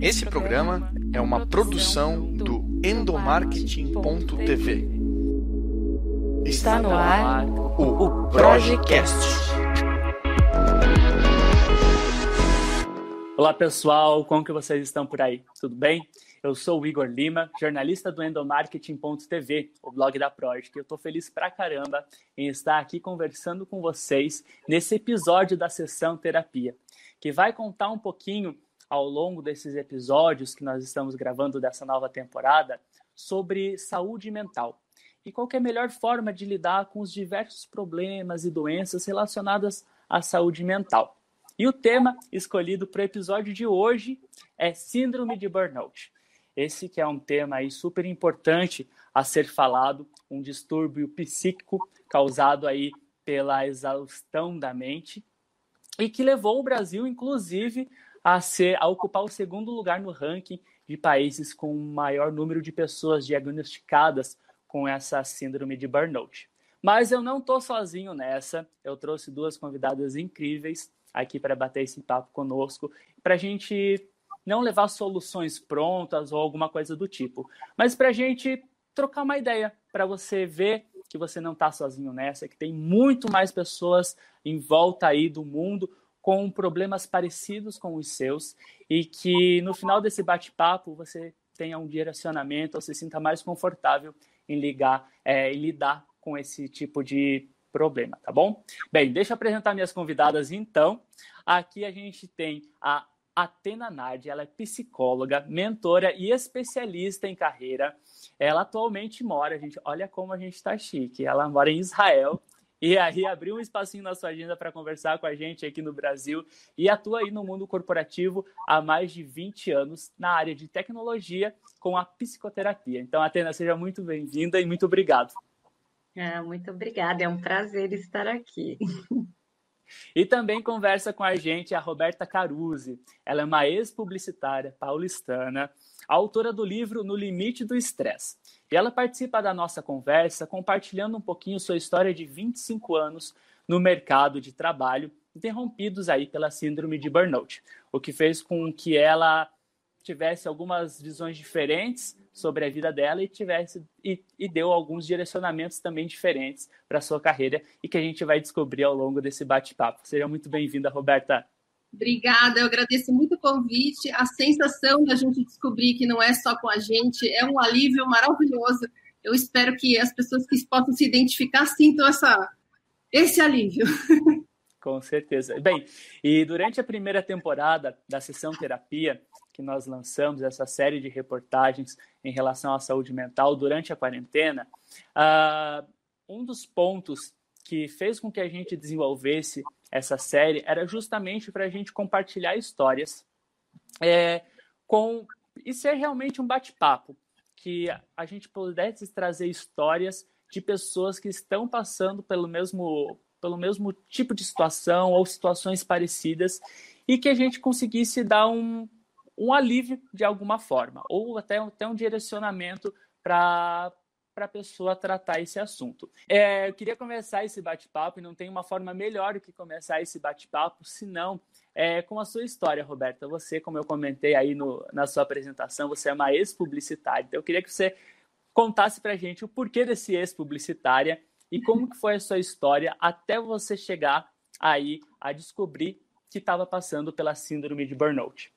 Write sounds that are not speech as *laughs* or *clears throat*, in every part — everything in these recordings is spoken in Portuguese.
Esse programa é uma produção do endomarketing.tv. Está no ar o Projecast. Olá pessoal, como que vocês estão por aí? Tudo bem? Eu sou o Igor Lima, jornalista do endomarketing.tv, o blog da Project. Eu estou feliz pra caramba em estar aqui conversando com vocês nesse episódio da sessão terapia, que vai contar um pouquinho ao longo desses episódios que nós estamos gravando dessa nova temporada sobre saúde mental e qual é a melhor forma de lidar com os diversos problemas e doenças relacionadas à saúde mental. E o tema escolhido para o episódio de hoje é Síndrome de Burnout. Esse que é um tema aí super importante a ser falado, um distúrbio psíquico causado aí pela exaustão da mente e que levou o Brasil, inclusive, a, ser, a ocupar o segundo lugar no ranking de países com maior número de pessoas diagnosticadas com essa síndrome de burnout. Mas eu não estou sozinho nessa. Eu trouxe duas convidadas incríveis aqui para bater esse papo conosco, para a gente não levar soluções prontas ou alguma coisa do tipo, mas para a gente trocar uma ideia, para você ver que você não está sozinho nessa, que tem muito mais pessoas em volta aí do mundo com problemas parecidos com os seus e que no final desse bate-papo você tenha um direcionamento ou se sinta mais confortável em ligar, é, em lidar com esse tipo de problema, tá bom? Bem, deixa eu apresentar minhas convidadas então. Aqui a gente tem a Atena Nadi, ela é psicóloga, mentora e especialista em carreira. Ela atualmente mora, gente, olha como a gente está chique. Ela mora em Israel e aí abriu um espacinho na sua agenda para conversar com a gente aqui no Brasil e atua aí no mundo corporativo há mais de 20 anos na área de tecnologia com a psicoterapia. Então, Atena, seja muito bem-vinda e muito obrigado. Ah, muito obrigada, é um prazer estar aqui. E também conversa com a gente a Roberta Caruzzi. Ela é uma ex-publicitária paulistana, autora do livro No Limite do Estresse. E ela participa da nossa conversa compartilhando um pouquinho sua história de 25 anos no mercado de trabalho, interrompidos aí pela síndrome de burnout, o que fez com que ela tivesse algumas visões diferentes sobre a vida dela e tivesse e, e deu alguns direcionamentos também diferentes para sua carreira e que a gente vai descobrir ao longo desse bate-papo. Seja muito bem-vinda, Roberta. Obrigada, eu agradeço muito o convite. A sensação da gente descobrir que não é só com a gente é um alívio maravilhoso. Eu espero que as pessoas que possam se identificar sintam essa, esse alívio. *laughs* Com certeza. Bem, e durante a primeira temporada da sessão terapia, que nós lançamos, essa série de reportagens em relação à saúde mental durante a quarentena, uh, um dos pontos que fez com que a gente desenvolvesse essa série era justamente para a gente compartilhar histórias é, com e ser realmente um bate-papo que a gente pudesse trazer histórias de pessoas que estão passando pelo mesmo pelo mesmo tipo de situação ou situações parecidas e que a gente conseguisse dar um, um alívio de alguma forma ou até, até um direcionamento para para a pessoa tratar esse assunto. É, eu queria começar esse bate-papo e não tem uma forma melhor do que começar esse bate-papo, senão é, com a sua história, Roberta. Você, como eu comentei aí no, na sua apresentação, você é uma ex-publicitária. Então, eu queria que você contasse para a gente o porquê desse ex-publicitária e como que foi a sua história até você chegar aí a descobrir que estava passando pela síndrome de burnout.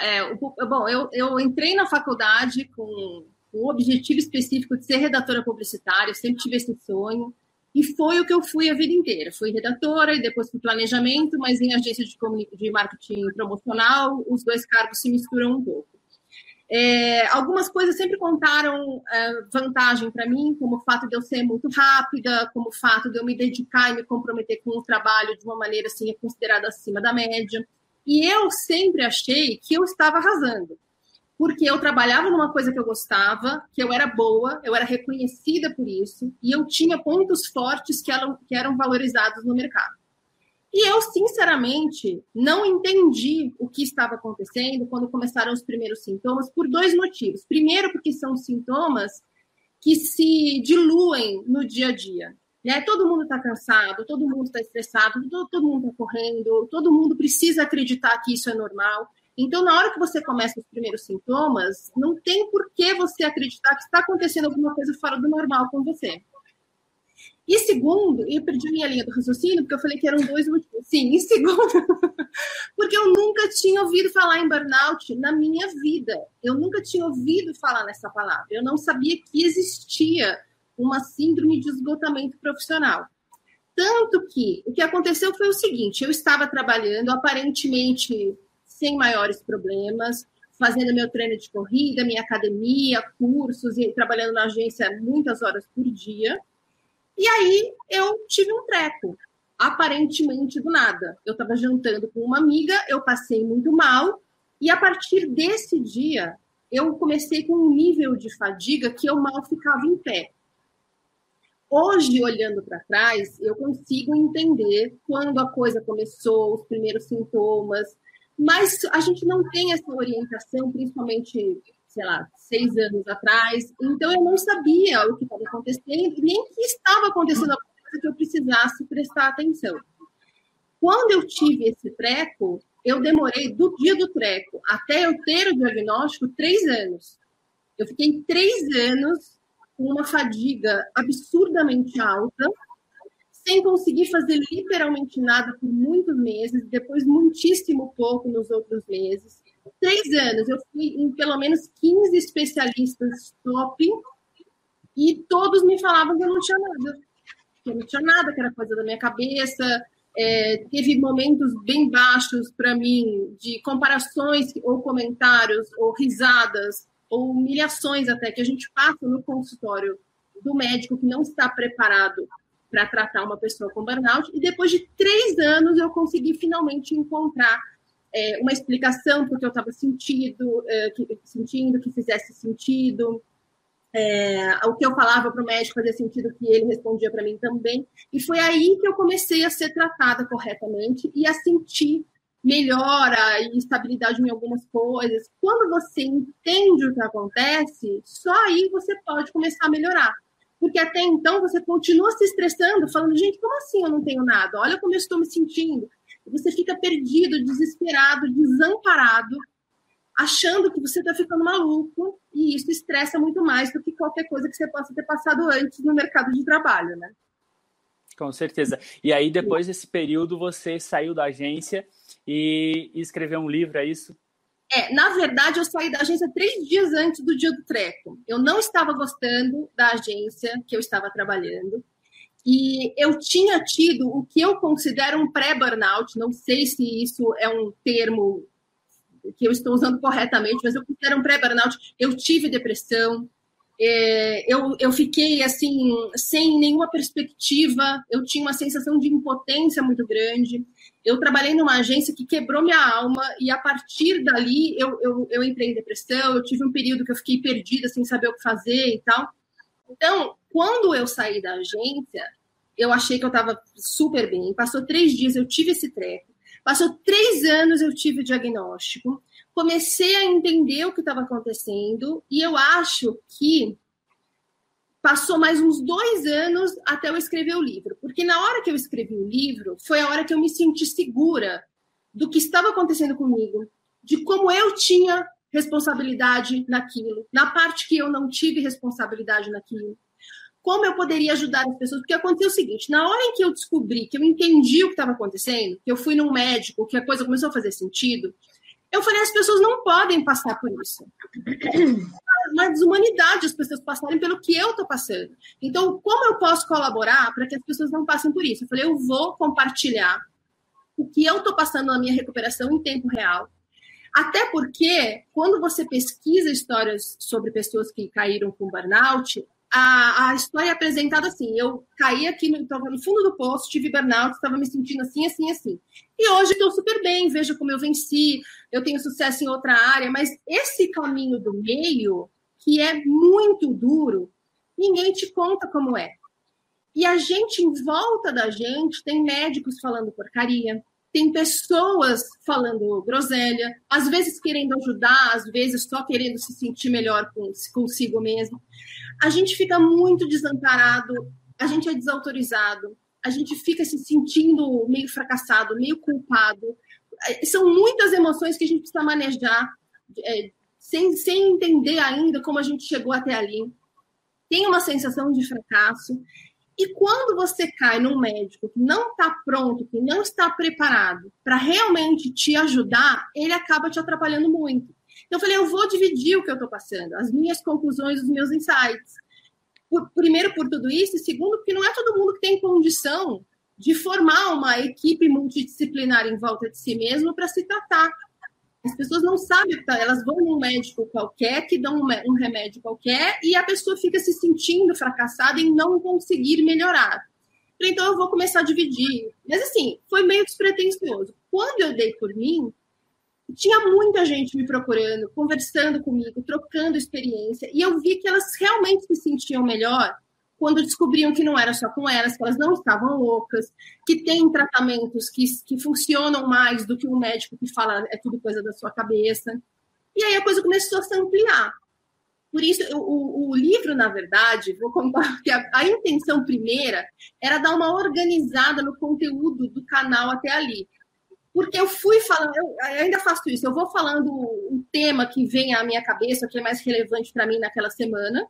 É, bom, eu, eu entrei na faculdade com um objetivo específico de ser redatora publicitária, eu sempre tive esse sonho, e foi o que eu fui a vida inteira. Fui redatora e depois fui planejamento, mas em agência de, de marketing promocional, os dois cargos se misturam um pouco. É, algumas coisas sempre contaram é, vantagem para mim, como o fato de eu ser muito rápida, como o fato de eu me dedicar e me comprometer com o trabalho de uma maneira assim considerada acima da média. E eu sempre achei que eu estava arrasando porque eu trabalhava numa coisa que eu gostava, que eu era boa, eu era reconhecida por isso, e eu tinha pontos fortes que eram, que eram valorizados no mercado. E eu, sinceramente, não entendi o que estava acontecendo quando começaram os primeiros sintomas, por dois motivos. Primeiro, porque são sintomas que se diluem no dia a dia. Né? Todo mundo está cansado, todo mundo está estressado, todo, todo mundo está correndo, todo mundo precisa acreditar que isso é normal. Então, na hora que você começa os primeiros sintomas, não tem por que você acreditar que está acontecendo alguma coisa fora do normal com você. E segundo, eu perdi minha linha do raciocínio, porque eu falei que eram dois motivos. Sim, e segundo, *laughs* porque eu nunca tinha ouvido falar em burnout na minha vida. Eu nunca tinha ouvido falar nessa palavra. Eu não sabia que existia uma síndrome de esgotamento profissional. Tanto que o que aconteceu foi o seguinte: eu estava trabalhando aparentemente sem maiores problemas, fazendo meu treino de corrida, minha academia, cursos e trabalhando na agência muitas horas por dia. E aí eu tive um treco, aparentemente do nada. Eu estava jantando com uma amiga, eu passei muito mal, e a partir desse dia eu comecei com um nível de fadiga que eu mal ficava em pé. Hoje, olhando para trás, eu consigo entender quando a coisa começou, os primeiros sintomas, mas a gente não tem essa orientação, principalmente sei lá, seis anos atrás. Então, eu não sabia o que estava acontecendo, nem que estava acontecendo alguma coisa que eu precisasse prestar atenção. Quando eu tive esse treco, eu demorei do dia do treco até eu ter o diagnóstico três anos. Eu fiquei três anos com uma fadiga absurdamente alta, sem conseguir fazer literalmente nada por muitos meses, depois muitíssimo pouco nos outros meses três anos, eu fui em pelo menos 15 especialistas top e todos me falavam que eu não tinha nada. Que eu não tinha nada, que era coisa da minha cabeça. É, teve momentos bem baixos para mim de comparações ou comentários ou risadas ou humilhações até que a gente passa no consultório do médico que não está preparado para tratar uma pessoa com burnout. E depois de três anos eu consegui finalmente encontrar é, uma explicação porque eu estava sentindo, é, que, sentindo que fizesse sentido. É, o que eu falava para o médico fazia sentido que ele respondia para mim também. E foi aí que eu comecei a ser tratada corretamente e a sentir melhora e estabilidade em algumas coisas. Quando você entende o que acontece, só aí você pode começar a melhorar. Porque até então você continua se estressando, falando, gente, como assim eu não tenho nada? Olha como eu estou me sentindo você fica perdido, desesperado, desamparado, achando que você está ficando maluco, e isso estressa muito mais do que qualquer coisa que você possa ter passado antes no mercado de trabalho, né? Com certeza. E aí, depois desse período, você saiu da agência e escreveu um livro, é isso? É, na verdade, eu saí da agência três dias antes do dia do treco. Eu não estava gostando da agência que eu estava trabalhando. E eu tinha tido o que eu considero um pré-burnout, não sei se isso é um termo que eu estou usando corretamente, mas eu considero um pré-burnout. Eu tive depressão, é, eu, eu fiquei assim, sem nenhuma perspectiva, eu tinha uma sensação de impotência muito grande. Eu trabalhei numa agência que quebrou minha alma, e a partir dali eu, eu, eu entrei em depressão. Eu tive um período que eu fiquei perdida, sem saber o que fazer e tal. Então, quando eu saí da agência, eu achei que eu estava super bem. Passou três dias, eu tive esse treco. Passou três anos, eu tive o diagnóstico. Comecei a entender o que estava acontecendo e eu acho que passou mais uns dois anos até eu escrever o livro. Porque na hora que eu escrevi o livro, foi a hora que eu me senti segura do que estava acontecendo comigo, de como eu tinha responsabilidade naquilo, na parte que eu não tive responsabilidade naquilo como eu poderia ajudar as pessoas, porque aconteceu o seguinte: na hora em que eu descobri, que eu entendi o que estava acontecendo, que eu fui num médico, que a coisa começou a fazer sentido, eu falei: as pessoas não podem passar por isso. *clears throat* Uma desumanidade as pessoas passarem pelo que eu estou passando. Então, como eu posso colaborar para que as pessoas não passem por isso? Eu falei: eu vou compartilhar o que eu estou passando na minha recuperação em tempo real. Até porque, quando você pesquisa histórias sobre pessoas que caíram com burnout, a, a história é apresentada assim: eu caí aqui no, no fundo do poço, tive burnout, estava me sentindo assim, assim, assim. E hoje estou super bem, veja como eu venci, eu tenho sucesso em outra área, mas esse caminho do meio, que é muito duro, ninguém te conta como é. E a gente em volta da gente tem médicos falando porcaria, tem pessoas falando groselha, às vezes querendo ajudar, às vezes só querendo se sentir melhor consigo mesmo. A gente fica muito desamparado, a gente é desautorizado, a gente fica se sentindo meio fracassado, meio culpado. é, são muitas emoções que a gente precisa manejar, é, sem, sem entender ainda como a gente chegou até ali. Tem uma sensação de fracasso. E quando você cai num médico que não está pronto, que não está preparado para realmente te ajudar, ele acaba te atrapalhando muito. Então, eu falei, eu vou dividir o que eu estou passando, as minhas conclusões, os meus insights. Por, primeiro, por tudo isso, e segundo, porque não é todo mundo que tem condição de formar uma equipe multidisciplinar em volta de si mesmo para se tratar. As pessoas não sabem, tá? elas vão num médico qualquer, que dão um remédio qualquer, e a pessoa fica se sentindo fracassada em não conseguir melhorar. Então, eu vou começar a dividir. Mas, assim, foi meio despretensioso. Quando eu dei por mim, tinha muita gente me procurando, conversando comigo, trocando experiência, e eu vi que elas realmente se sentiam melhor quando descobriam que não era só com elas, que elas não estavam loucas, que tem tratamentos que, que funcionam mais do que um médico que fala é tudo coisa da sua cabeça. E aí a coisa começou a se ampliar. Por isso, o, o livro, na verdade, vou contar *laughs* que a, a, intenção primeira era dar uma organizada no conteúdo do canal até ali. Porque eu fui falando, eu, ainda faço isso, eu vou falando um tema que vem à minha cabeça, que é mais relevante para mim naquela semana,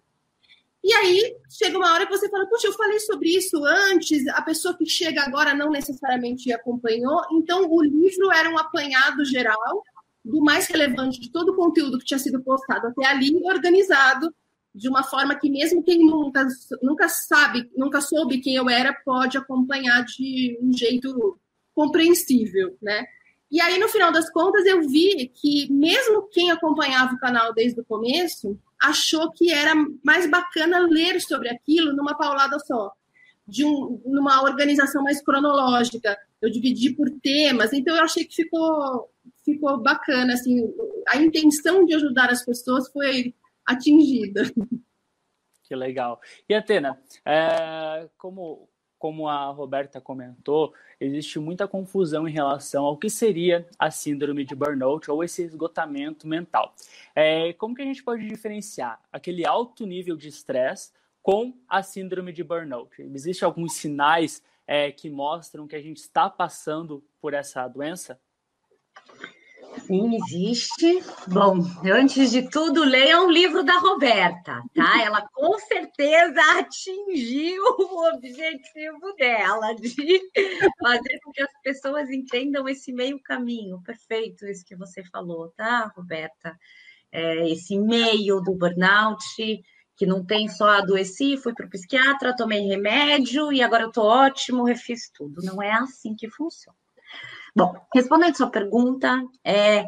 e aí chega uma hora que você fala, puxa, eu falei sobre isso antes, a pessoa que chega agora não necessariamente acompanhou. Então, o livro era um apanhado geral do mais relevante de todo o conteúdo que tinha sido postado até ali, organizado de uma forma que mesmo quem nunca, nunca sabe, nunca soube quem eu era, pode acompanhar de um jeito compreensível, né? E aí, no final das contas, eu vi que mesmo quem acompanhava o canal desde o começo achou que era mais bacana ler sobre aquilo numa paulada só, de um, numa organização mais cronológica. Eu dividi por temas, então eu achei que ficou, ficou bacana. Assim, a intenção de ajudar as pessoas foi atingida. Que legal. E Atena, é, como como a Roberta comentou, existe muita confusão em relação ao que seria a síndrome de burnout ou esse esgotamento mental. É, como que a gente pode diferenciar aquele alto nível de estresse com a síndrome de burnout? Existem alguns sinais é, que mostram que a gente está passando por essa doença? Sim, existe. Bom, antes de tudo, leiam o livro da Roberta, tá? Ela com certeza atingiu o objetivo dela de fazer com que as pessoas entendam esse meio caminho. Perfeito isso que você falou, tá, Roberta? É, esse meio do burnout, que não tem só adoeci, fui para o psiquiatra, tomei remédio e agora eu tô ótimo, refiz tudo. Não é assim que funciona. Bom, respondendo sua pergunta, é,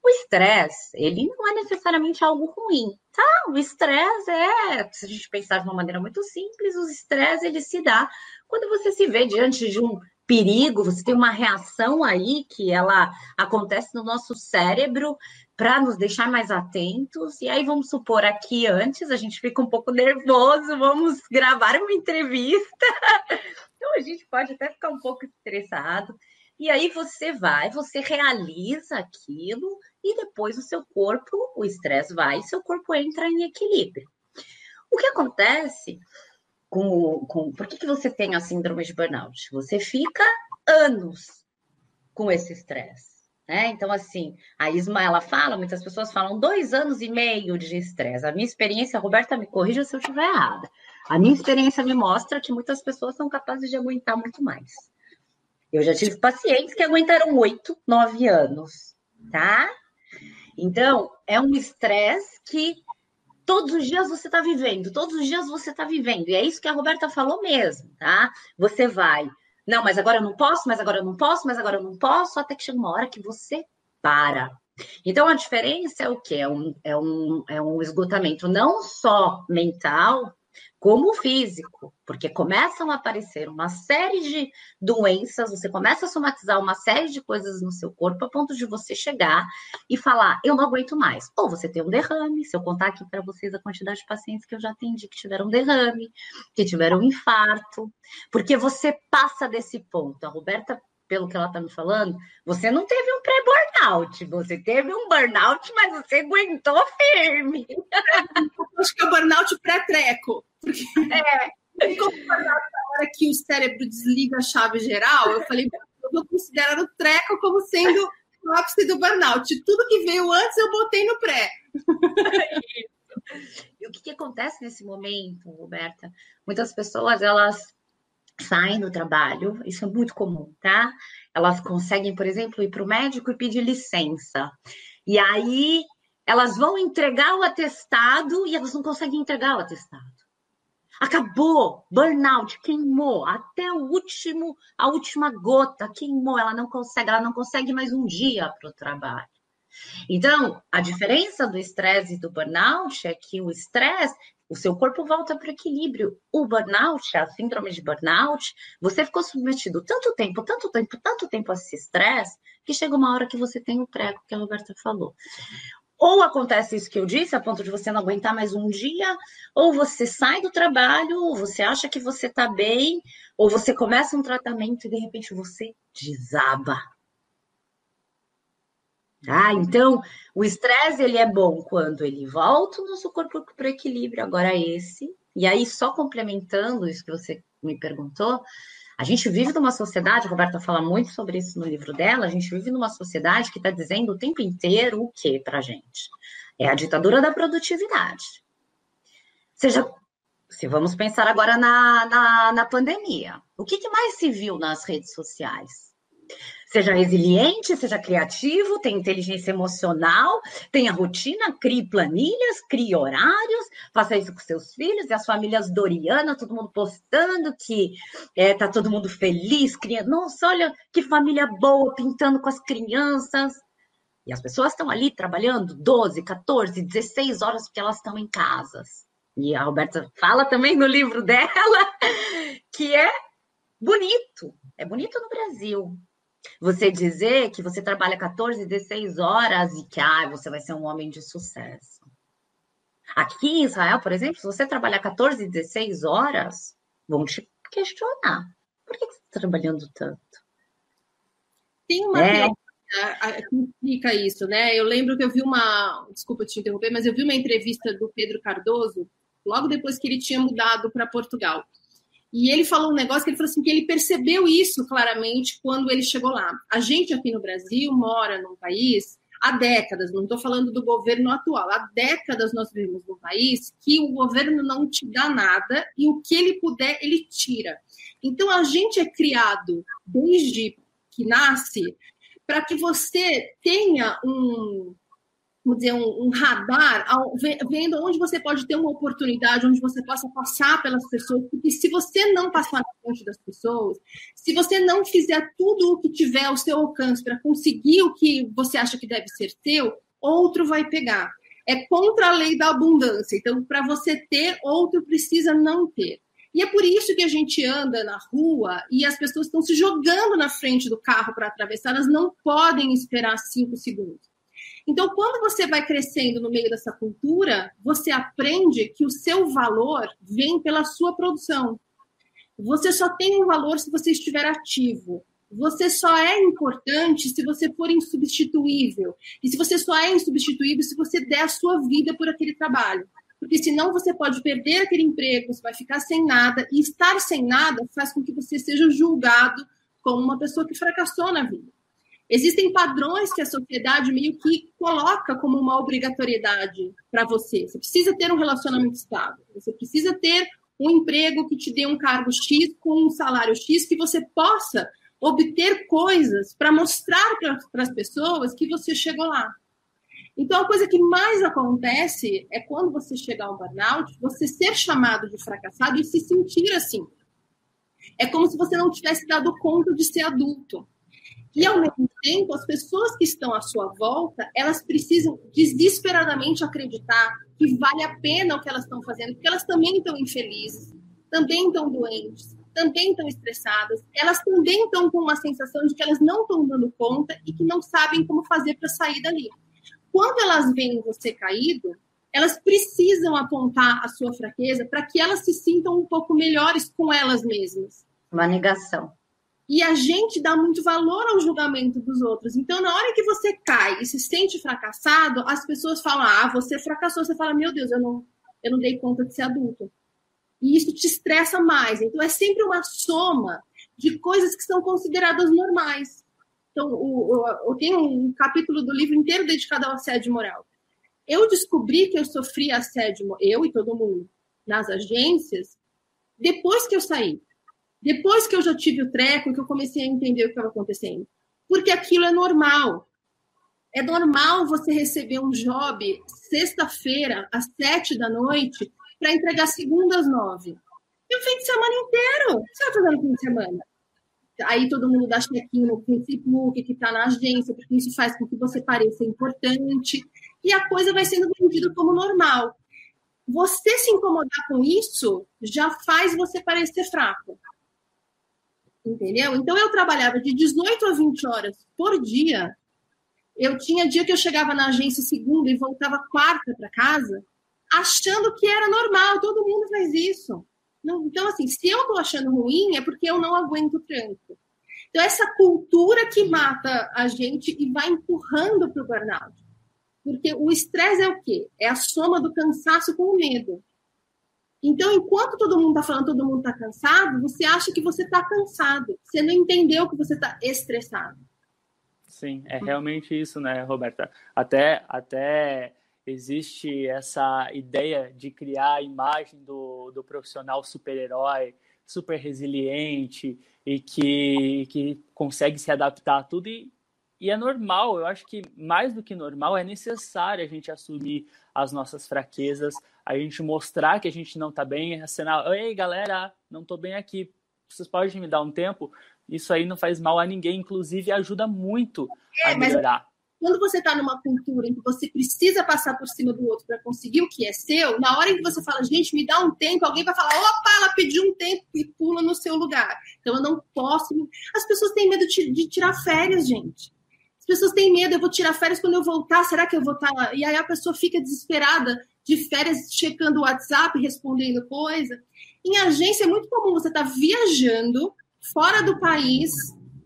o estresse, ele não é necessariamente algo ruim, tá? O estresse é, se a gente pensar de uma maneira muito simples, o estresse ele se dá quando você se vê diante de um perigo, você tem uma reação aí que ela acontece no nosso cérebro para nos deixar mais atentos. E aí vamos supor aqui antes a gente fica um pouco nervoso, vamos gravar uma entrevista. *laughs* Então a gente pode até ficar um pouco estressado. E aí você vai, você realiza aquilo e depois o seu corpo, o estresse vai seu corpo entra em equilíbrio. O que acontece com. Com, por que, que você tem a síndrome de burnout? Você fica anos com esse estresse. Né? Então, assim, a Isma ela fala, muitas pessoas falam dois anos e meio de estresse. A minha experiência, a Roberta me corrija se eu estiver errada. A minha experiência me mostra que muitas pessoas são capazes de aguentar muito mais. Eu já tive pacientes que aguentaram oito, nove anos, tá? Então, é um estresse que todos os dias você está vivendo, todos os dias você está vivendo. E é isso que a Roberta falou mesmo, tá? Você vai, não, mas agora eu não posso, mas agora eu não posso, mas agora eu não posso, até que chega uma hora que você para. Então, a diferença é o quê? É um, é um, é um esgotamento não só mental, como físico, porque começam a aparecer uma série de doenças, você começa a somatizar uma série de coisas no seu corpo a ponto de você chegar e falar, eu não aguento mais. Ou você tem um derrame, se eu contar aqui para vocês a quantidade de pacientes que eu já atendi que tiveram derrame, que tiveram infarto, porque você passa desse ponto. A Roberta pelo que ela está me falando, você não teve um pré-burnout, você teve um burnout, mas você aguentou firme. Acho que é o burnout pré-treco. É. Como na hora que o cérebro desliga a chave geral, eu falei, eu vou considerar o treco como sendo no ápice do burnout. Tudo que veio antes eu botei no pré. *laughs* e o que, que acontece nesse momento, Roberta? Muitas pessoas, elas saem do trabalho, isso é muito comum, tá? Elas conseguem, por exemplo, ir para o médico e pedir licença. E aí elas vão entregar o atestado e elas não conseguem entregar o atestado. Acabou, burnout, queimou, até o último, a última gota, queimou, ela não consegue, ela não consegue mais um dia para o trabalho. Então, a diferença do estresse e do burnout é que o estresse, o seu corpo volta para o equilíbrio. O burnout, a síndrome de burnout, você ficou submetido tanto tempo, tanto tempo, tanto tempo a esse estresse, que chega uma hora que você tem o prego que a Roberta falou. Ou acontece isso que eu disse, a ponto de você não aguentar mais um dia, ou você sai do trabalho, ou você acha que você está bem, ou você começa um tratamento e de repente você desaba. Ah, então o estresse ele é bom quando ele volta o nosso corpo para o equilíbrio. Agora esse, e aí só complementando isso que você me perguntou, a gente vive numa sociedade, a Roberta fala muito sobre isso no livro dela, a gente vive numa sociedade que está dizendo o tempo inteiro o que para gente? É a ditadura da produtividade. Seja, se vamos pensar agora na, na, na pandemia, o que, que mais se viu nas redes sociais? Seja resiliente, seja criativo, tenha inteligência emocional, tenha rotina, crie planilhas, crie horários, faça isso com seus filhos e as famílias Doriana, todo mundo postando que é, tá todo mundo feliz, criando. Nossa, olha que família boa, pintando com as crianças. E as pessoas estão ali trabalhando 12, 14, 16 horas porque elas estão em casas. E a Roberta fala também no livro dela *laughs* que é bonito. É bonito no Brasil, você dizer que você trabalha 14, 16 horas e que ah, você vai ser um homem de sucesso. Aqui em Israel, por exemplo, se você trabalhar 14, 16 horas, vão te questionar. Por que você está trabalhando tanto? Tem uma é. que explica isso, né? Eu lembro que eu vi uma. Desculpa te interromper, mas eu vi uma entrevista do Pedro Cardoso, logo depois que ele tinha mudado para Portugal. E ele falou um negócio que ele falou assim que ele percebeu isso claramente quando ele chegou lá. A gente aqui no Brasil mora num país há décadas, não estou falando do governo atual, há décadas nós vivemos num país que o governo não te dá nada e o que ele puder, ele tira. Então a gente é criado desde que nasce para que você tenha um, vamos dizer, um, um radar, ao, vendo onde você pode ter uma oportunidade, onde você possa passar pelas pessoas, porque se você não passar na frente das pessoas, se você não fizer tudo o que tiver ao seu alcance para conseguir o que você acha que deve ser seu, outro vai pegar. É contra a lei da abundância. Então, para você ter, outro precisa não ter. E é por isso que a gente anda na rua e as pessoas estão se jogando na frente do carro para atravessar, elas não podem esperar cinco segundos. Então, quando você vai crescendo no meio dessa cultura, você aprende que o seu valor vem pela sua produção. Você só tem um valor se você estiver ativo. Você só é importante se você for insubstituível. E se você só é insubstituível se você der a sua vida por aquele trabalho. Porque senão você pode perder aquele emprego, você vai ficar sem nada. E estar sem nada faz com que você seja julgado como uma pessoa que fracassou na vida. Existem padrões que a sociedade meio que coloca como uma obrigatoriedade para você. Você precisa ter um relacionamento estável, você precisa ter um emprego que te dê um cargo X com um salário X, que você possa obter coisas para mostrar para as pessoas que você chegou lá. Então, a coisa que mais acontece é quando você chegar ao burnout, você ser chamado de fracassado e se sentir assim. É como se você não tivesse dado conta de ser adulto. E, ao mesmo tempo, as pessoas que estão à sua volta, elas precisam desesperadamente acreditar que vale a pena o que elas estão fazendo, porque elas também estão infelizes, também estão doentes, também estão estressadas, elas também estão com uma sensação de que elas não estão dando conta e que não sabem como fazer para sair dali. Quando elas veem você caído, elas precisam apontar a sua fraqueza para que elas se sintam um pouco melhores com elas mesmas. Uma negação e a gente dá muito valor ao julgamento dos outros. Então, na hora que você cai e se sente fracassado, as pessoas falam: "Ah, você fracassou". Você fala: "Meu Deus, eu não eu não dei conta de ser adulto". E isso te estressa mais. Então, é sempre uma soma de coisas que são consideradas normais. Então, o, o, eu tenho um capítulo do livro inteiro dedicado ao assédio moral. Eu descobri que eu sofri assédio, eu e todo mundo, nas agências, depois que eu saí. Depois que eu já tive o treco, que eu comecei a entender o que estava acontecendo. Porque aquilo é normal. É normal você receber um job sexta-feira, às sete da noite, para entregar segunda às nove. E o fim de semana inteiro. O que você vai fazer no fim de semana? Aí todo mundo dá check-in no Facebook, que está na agência, porque isso faz com que você pareça importante. E a coisa vai sendo vendida como normal. Você se incomodar com isso já faz você parecer fraco. Entendeu? Então eu trabalhava de 18 a 20 horas por dia. Eu tinha dia que eu chegava na agência segunda e voltava quarta para casa, achando que era normal, todo mundo faz isso. Então, assim, se eu estou achando ruim, é porque eu não aguento tranco. Então, essa cultura que mata a gente e vai empurrando para o burnout. Porque o estresse é o quê? É a soma do cansaço com o medo. Então, enquanto todo mundo está falando, todo mundo está cansado, você acha que você está cansado. Você não entendeu que você está estressado. Sim, é realmente isso, né, Roberta? Até, até existe essa ideia de criar a imagem do, do profissional super-herói, super resiliente e que, que consegue se adaptar a tudo. E, e é normal, eu acho que mais do que normal, é necessário a gente assumir as nossas fraquezas, a gente mostrar que a gente não está bem, acenar, ei galera, não estou bem aqui, vocês podem me dar um tempo? Isso aí não faz mal a ninguém, inclusive ajuda muito é, a melhorar. Quando você está numa cultura em que você precisa passar por cima do outro para conseguir o que é seu, na hora em que você fala, gente, me dá um tempo, alguém vai falar, opa, ela pediu um tempo e pula no seu lugar. Então eu não posso. As pessoas têm medo de tirar férias, gente. As pessoas têm medo, eu vou tirar férias quando eu voltar, será que eu vou estar tá lá? E aí a pessoa fica desesperada de férias, checando o WhatsApp, respondendo coisa. Em agência é muito comum você estar tá viajando fora do país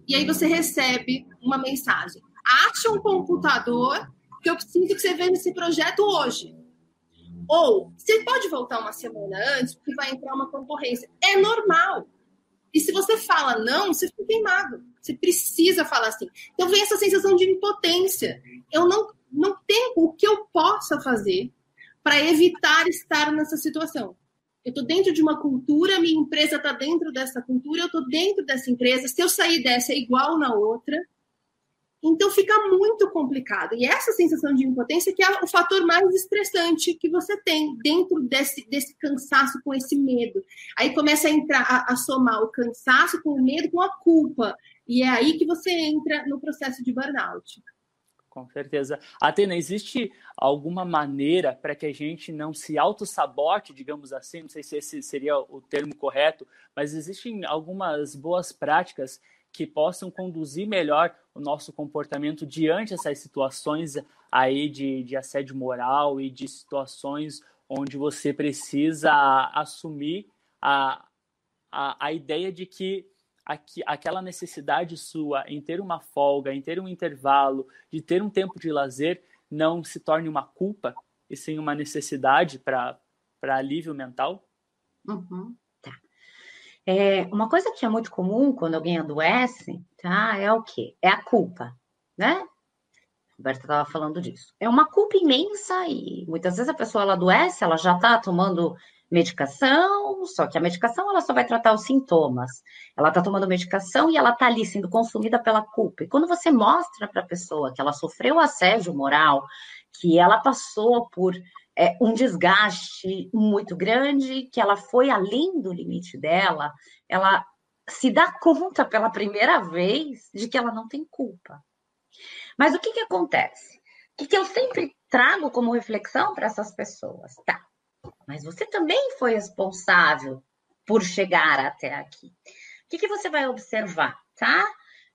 e aí você recebe uma mensagem acha um computador que eu preciso que você veja esse projeto hoje. Ou você pode voltar uma semana antes, porque vai entrar uma concorrência. É normal. E se você fala não, você fica queimado. Você precisa falar assim. Então vem essa sensação de impotência. Eu não, não tenho o que eu possa fazer para evitar estar nessa situação. Eu estou dentro de uma cultura, minha empresa está dentro dessa cultura, eu estou dentro dessa empresa. Se eu sair dessa é igual na outra, então fica muito complicado. E essa sensação de impotência que é o fator mais estressante que você tem dentro desse, desse cansaço com esse medo. Aí começa a entrar a, a somar o cansaço com o medo com a culpa. E é aí que você entra no processo de burnout. Com certeza. Atena, existe alguma maneira para que a gente não se auto-sabote, digamos assim? Não sei se esse seria o termo correto, mas existem algumas boas práticas que possam conduzir melhor o nosso comportamento diante dessas situações aí de, de assédio moral e de situações onde você precisa assumir a, a, a ideia de que aqui, aquela necessidade sua em ter uma folga, em ter um intervalo, de ter um tempo de lazer, não se torne uma culpa, e sim uma necessidade para alívio mental? Uhum. É, uma coisa que é muito comum quando alguém adoece, tá? É o quê? É a culpa, né? Roberta estava falando disso. É uma culpa imensa e muitas vezes a pessoa ela adoece, ela já está tomando medicação, só que a medicação ela só vai tratar os sintomas. Ela está tomando medicação e ela está ali sendo consumida pela culpa. E quando você mostra para a pessoa que ela sofreu assédio moral, que ela passou por é, um desgaste muito grande, que ela foi além do limite dela, ela se dá conta pela primeira vez de que ela não tem culpa. Mas o que, que acontece? O que, que eu sempre trago como reflexão para essas pessoas? Tá, mas você também foi responsável por chegar até aqui. O que, que você vai observar, tá?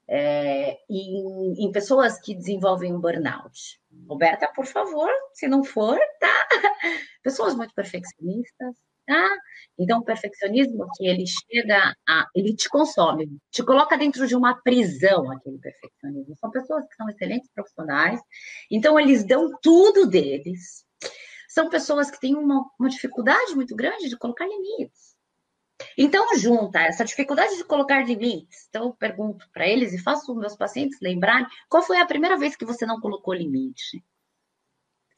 É, em, em pessoas que desenvolvem um burnout. Roberta, por favor, se não for, tá? *laughs* Pessoas muito perfeccionistas, tá? Então, o perfeccionismo que ele chega a. ele te consome, te coloca dentro de uma prisão, aquele perfeccionismo. São pessoas que são excelentes profissionais, então eles dão tudo deles. São pessoas que têm uma, uma dificuldade muito grande de colocar limites. Então, junta essa dificuldade de colocar limites. Então, eu pergunto para eles e faço os meus pacientes lembrarem qual foi a primeira vez que você não colocou limite.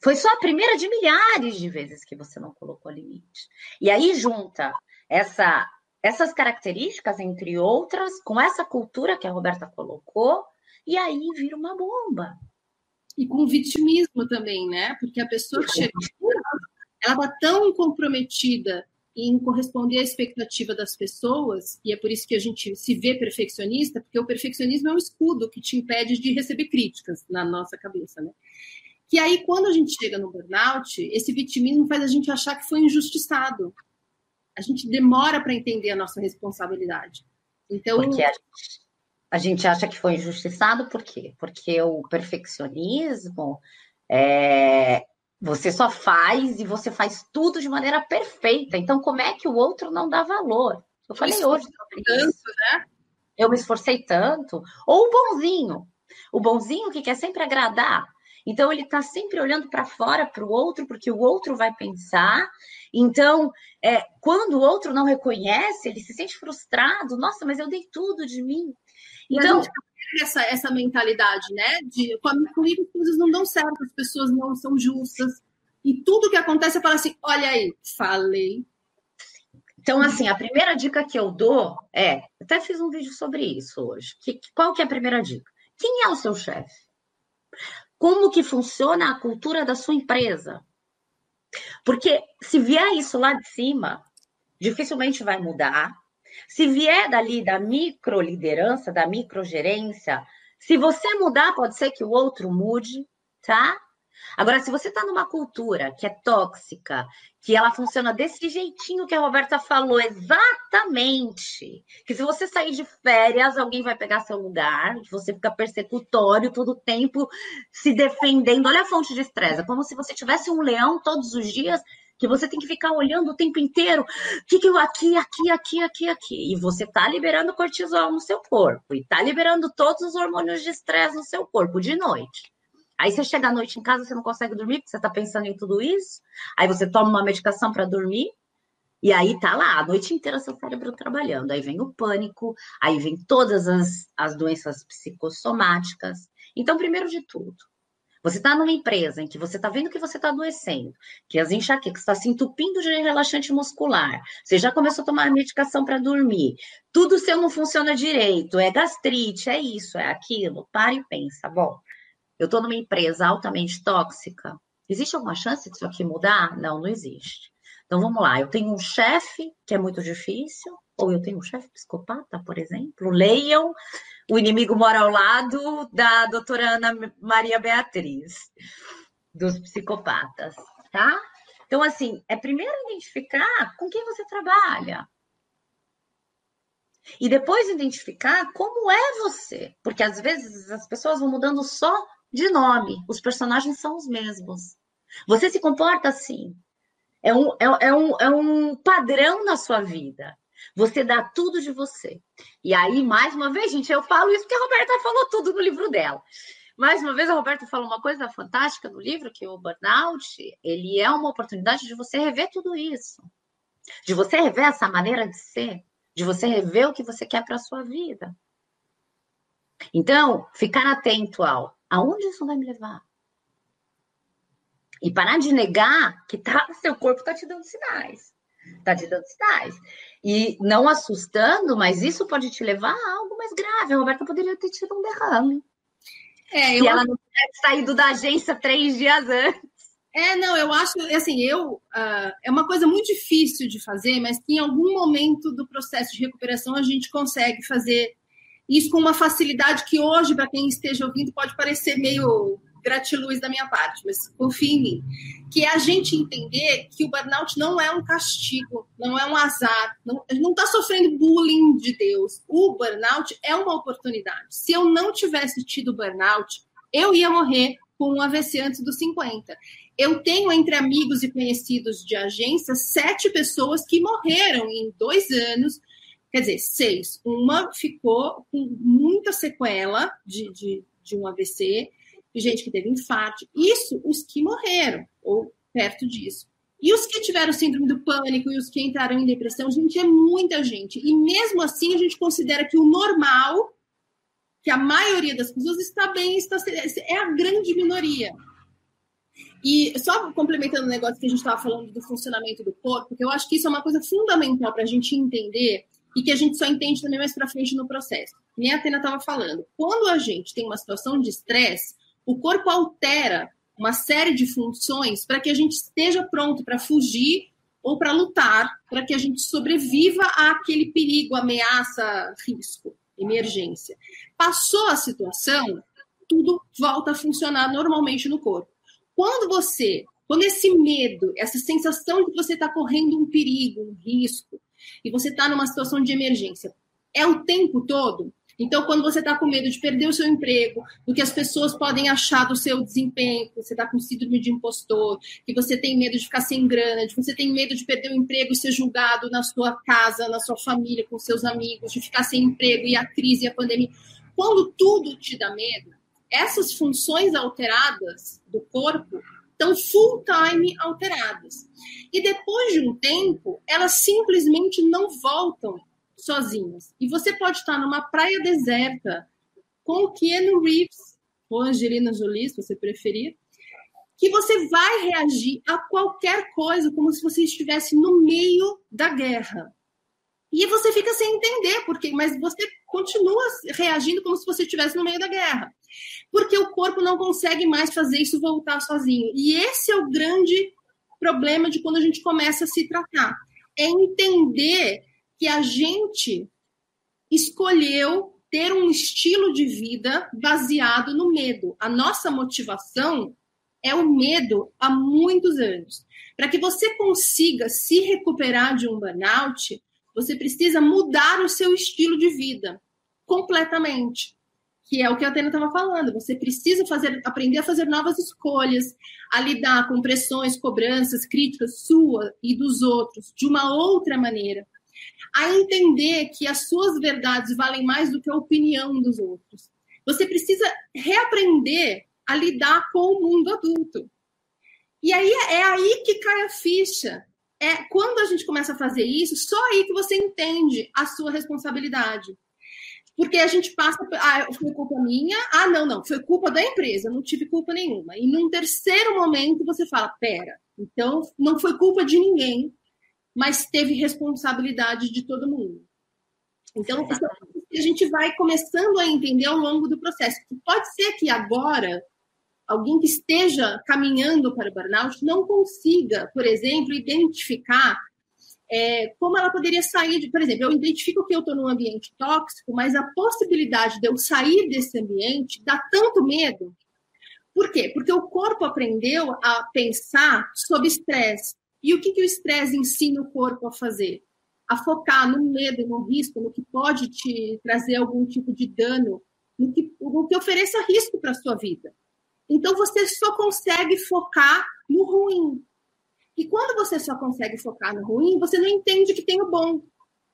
Foi só a primeira de milhares de vezes que você não colocou limite. E aí junta essa, essas características, entre outras, com essa cultura que a Roberta colocou, e aí vira uma bomba. E com vitimismo também, né? Porque a pessoa que chega, ela está tão comprometida em corresponder à expectativa das pessoas, e é por isso que a gente se vê perfeccionista, porque o perfeccionismo é um escudo que te impede de receber críticas na nossa cabeça, né? Que aí, quando a gente chega no burnout, esse vitimismo faz a gente achar que foi injustiçado. A gente demora para entender a nossa responsabilidade. Então. Porque a gente, a gente acha que foi injustiçado, por quê? Porque o perfeccionismo é, você só faz e você faz tudo de maneira perfeita. Então, como é que o outro não dá valor? Eu falei hoje sobre tanto, isso. Né? Eu me esforcei tanto. Ou o bonzinho. O bonzinho que quer sempre agradar. Então, ele está sempre olhando para fora, para o outro, porque o outro vai pensar. Então, é, quando o outro não reconhece, ele se sente frustrado. Nossa, mas eu dei tudo de mim. Então, essa, essa mentalidade, né? De comigo as coisas não dão certo, as pessoas não são justas. E tudo que acontece é falar assim: olha aí, falei. Então, assim, a primeira dica que eu dou é, até fiz um vídeo sobre isso hoje. Que, qual que é a primeira dica? Quem é o seu chefe? Como que funciona a cultura da sua empresa? Porque se vier isso lá de cima, dificilmente vai mudar. Se vier dali da microliderança, da microgerência, se você mudar, pode ser que o outro mude, tá? Agora, se você está numa cultura que é tóxica, que ela funciona desse jeitinho que a Roberta falou, exatamente, que se você sair de férias, alguém vai pegar seu lugar, você fica persecutório todo o tempo se defendendo. Olha a fonte de estresse, é como se você tivesse um leão todos os dias que você tem que ficar olhando o tempo inteiro, que, que eu aqui, aqui, aqui, aqui, aqui. E você tá liberando cortisol no seu corpo e tá liberando todos os hormônios de estresse no seu corpo de noite. Aí você chega à noite em casa, você não consegue dormir porque você tá pensando em tudo isso. Aí você toma uma medicação para dormir. E aí tá lá, a noite inteira seu cérebro trabalhando. Aí vem o pânico, aí vem todas as, as doenças psicossomáticas. Então, primeiro de tudo, você está numa empresa em que você está vendo que você está adoecendo, que as enxaquecas está se entupindo de relaxante muscular, você já começou a tomar medicação para dormir, tudo seu não funciona direito, é gastrite, é isso, é aquilo. Para e pensa, bom, eu estou numa empresa altamente tóxica, existe alguma chance disso aqui mudar? Não, não existe. Então vamos lá, eu tenho um chefe que é muito difícil, ou eu tenho um chefe psicopata, por exemplo. Leiam O Inimigo Mora ao Lado, da doutora Ana Maria Beatriz, dos psicopatas, tá? Então, assim, é primeiro identificar com quem você trabalha. E depois identificar como é você. Porque às vezes as pessoas vão mudando só de nome. Os personagens são os mesmos. Você se comporta assim. É um, é, é, um, é um padrão na sua vida. Você dá tudo de você. E aí, mais uma vez, gente, eu falo isso porque a Roberta falou tudo no livro dela. Mais uma vez, a Roberta falou uma coisa fantástica no livro, que o burnout, ele é uma oportunidade de você rever tudo isso. De você rever essa maneira de ser. De você rever o que você quer para a sua vida. Então, ficar atento ao aonde isso vai me levar. E parar de negar que tá, seu corpo está te dando sinais. Está te dando sinais. E não assustando, mas isso pode te levar a algo mais grave. A Roberta poderia ter tido um derrame. É, eu... ela não tivesse saído da agência três dias antes. É, não, eu acho, assim, eu, uh, é uma coisa muito difícil de fazer, mas que em algum momento do processo de recuperação a gente consegue fazer isso com uma facilidade que hoje, para quem esteja ouvindo, pode parecer meio gratiluz da minha parte, mas confie em mim. Que é a gente entender que o burnout não é um castigo, não é um azar, não está sofrendo bullying de Deus. O burnout é uma oportunidade. Se eu não tivesse tido burnout, eu ia morrer com um AVC antes dos 50. Eu tenho entre amigos e conhecidos de agência sete pessoas que morreram em dois anos. Quer dizer, seis. Uma ficou com muita sequela de, de, de um AVC gente que teve infarto. Isso, os que morreram, ou perto disso. E os que tiveram síndrome do pânico e os que entraram em depressão, gente, é muita gente. E mesmo assim, a gente considera que o normal, que a maioria das pessoas está bem, está, é a grande minoria. E só complementando o negócio que a gente estava falando do funcionamento do corpo, porque eu acho que isso é uma coisa fundamental para a gente entender e que a gente só entende também mais para frente no processo. Nem a Atena estava falando. Quando a gente tem uma situação de estresse, o corpo altera uma série de funções para que a gente esteja pronto para fugir ou para lutar, para que a gente sobreviva àquele perigo, ameaça, risco, emergência. Passou a situação, tudo volta a funcionar normalmente no corpo. Quando você, quando esse medo, essa sensação de que você está correndo um perigo, um risco, e você está numa situação de emergência, é o tempo todo, então, quando você está com medo de perder o seu emprego, do que as pessoas podem achar do seu desempenho, que você está com síndrome de impostor, que você tem medo de ficar sem grana, de você tem medo de perder o emprego e ser julgado na sua casa, na sua família, com seus amigos, de ficar sem emprego e a crise e a pandemia. Quando tudo te dá medo, essas funções alteradas do corpo estão full time alteradas. E depois de um tempo, elas simplesmente não voltam sozinhas. E você pode estar numa praia deserta com o Keanu Reeves ou Angelina Jolie, se você preferir, que você vai reagir a qualquer coisa como se você estivesse no meio da guerra. E você fica sem entender porque, mas você continua reagindo como se você estivesse no meio da guerra. Porque o corpo não consegue mais fazer isso voltar sozinho. E esse é o grande problema de quando a gente começa a se tratar. É entender que a gente escolheu ter um estilo de vida baseado no medo. A nossa motivação é o medo há muitos anos. Para que você consiga se recuperar de um burnout, você precisa mudar o seu estilo de vida completamente. Que é o que a Atena estava falando. Você precisa fazer, aprender a fazer novas escolhas, a lidar com pressões, cobranças, críticas sua e dos outros de uma outra maneira a entender que as suas verdades valem mais do que a opinião dos outros. Você precisa reaprender a lidar com o mundo adulto. E aí é aí que cai a ficha. É quando a gente começa a fazer isso, só aí que você entende a sua responsabilidade. Porque a gente passa, ah, foi culpa minha, ah, não, não, foi culpa da empresa, não tive culpa nenhuma. E num terceiro momento você fala, pera, então não foi culpa de ninguém, mas teve responsabilidade de todo mundo. Então, a gente vai começando a entender ao longo do processo. Pode ser que agora alguém que esteja caminhando para o burnout não consiga, por exemplo, identificar é, como ela poderia sair de, por exemplo, eu identifico que eu estou num ambiente tóxico, mas a possibilidade de eu sair desse ambiente dá tanto medo. Por quê? Porque o corpo aprendeu a pensar sob estresse. E o que, que o estresse ensina o corpo a fazer? A focar no medo, no risco, no que pode te trazer algum tipo de dano, no que, no que ofereça risco para a sua vida. Então você só consegue focar no ruim. E quando você só consegue focar no ruim, você não entende que tem o bom.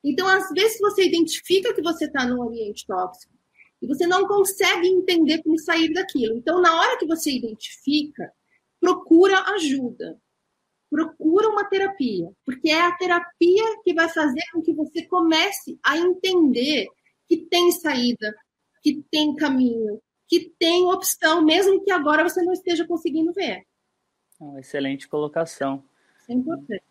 Então, às vezes, você identifica que você está num ambiente tóxico e você não consegue entender como sair daquilo. Então, na hora que você identifica, procura ajuda procura uma terapia, porque é a terapia que vai fazer com que você comece a entender que tem saída, que tem caminho, que tem opção, mesmo que agora você não esteja conseguindo ver. Uma excelente colocação. É importante.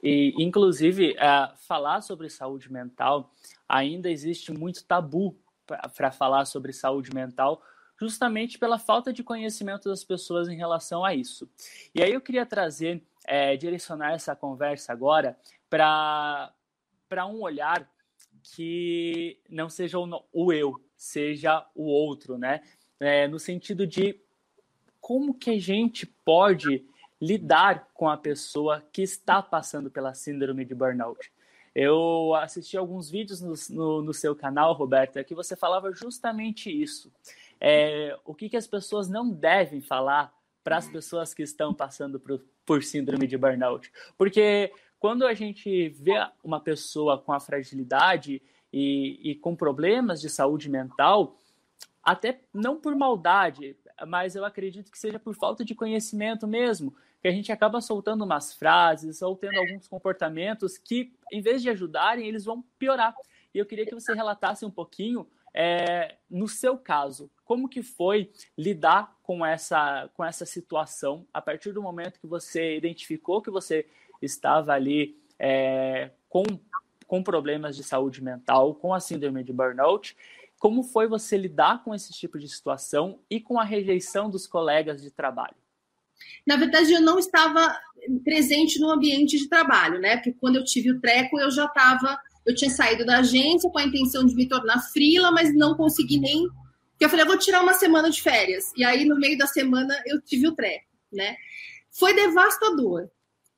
E, inclusive, uh, falar sobre saúde mental ainda existe muito tabu para falar sobre saúde mental, justamente pela falta de conhecimento das pessoas em relação a isso. E aí eu queria trazer é, direcionar essa conversa agora para um olhar que não seja o, o, eu, seja o outro, né? É, no sentido de como que a gente pode lidar com a pessoa que está passando pela síndrome de burnout. Eu assisti alguns vídeos no, no, no seu canal, Roberta, que você falava justamente isso. É, o que, que as pessoas não devem falar para as pessoas que estão passando por, por síndrome de burnout. Porque quando a gente vê uma pessoa com a fragilidade e, e com problemas de saúde mental, até não por maldade, mas eu acredito que seja por falta de conhecimento mesmo, que a gente acaba soltando umas frases ou tendo alguns comportamentos que, em vez de ajudarem, eles vão piorar. E eu queria que você relatasse um pouquinho, é, no seu caso, como que foi lidar com essa, com essa situação a partir do momento que você identificou que você estava ali é, com, com problemas de saúde mental, com a síndrome de burnout, como foi você lidar com esse tipo de situação e com a rejeição dos colegas de trabalho? Na verdade, eu não estava presente no ambiente de trabalho, né? Porque quando eu tive o treco, eu já estava, eu tinha saído da agência com a intenção de me tornar frila, mas não consegui nem. Porque eu falei, eu vou tirar uma semana de férias. E aí, no meio da semana, eu tive o treco, né? Foi devastador.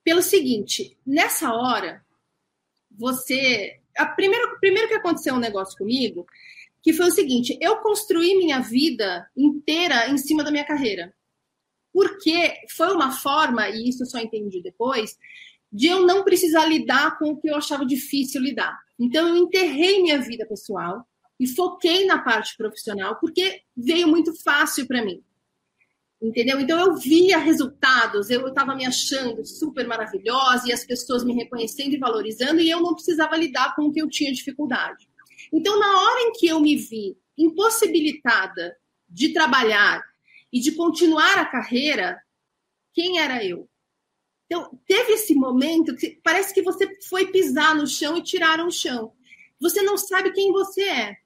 Pelo seguinte, nessa hora, você. A primeiro, primeiro que aconteceu um negócio comigo que foi o seguinte: eu construí minha vida inteira em cima da minha carreira. Porque foi uma forma, e isso eu só entendi depois, de eu não precisar lidar com o que eu achava difícil lidar. Então, eu enterrei minha vida pessoal e foquei na parte profissional, porque veio muito fácil para mim. Entendeu? Então, eu via resultados, eu estava me achando super maravilhosa e as pessoas me reconhecendo e valorizando, e eu não precisava lidar com o que eu tinha dificuldade. Então, na hora em que eu me vi impossibilitada de trabalhar e de continuar a carreira, quem era eu? Então, teve esse momento que parece que você foi pisar no chão e tiraram o chão. Você não sabe quem você é.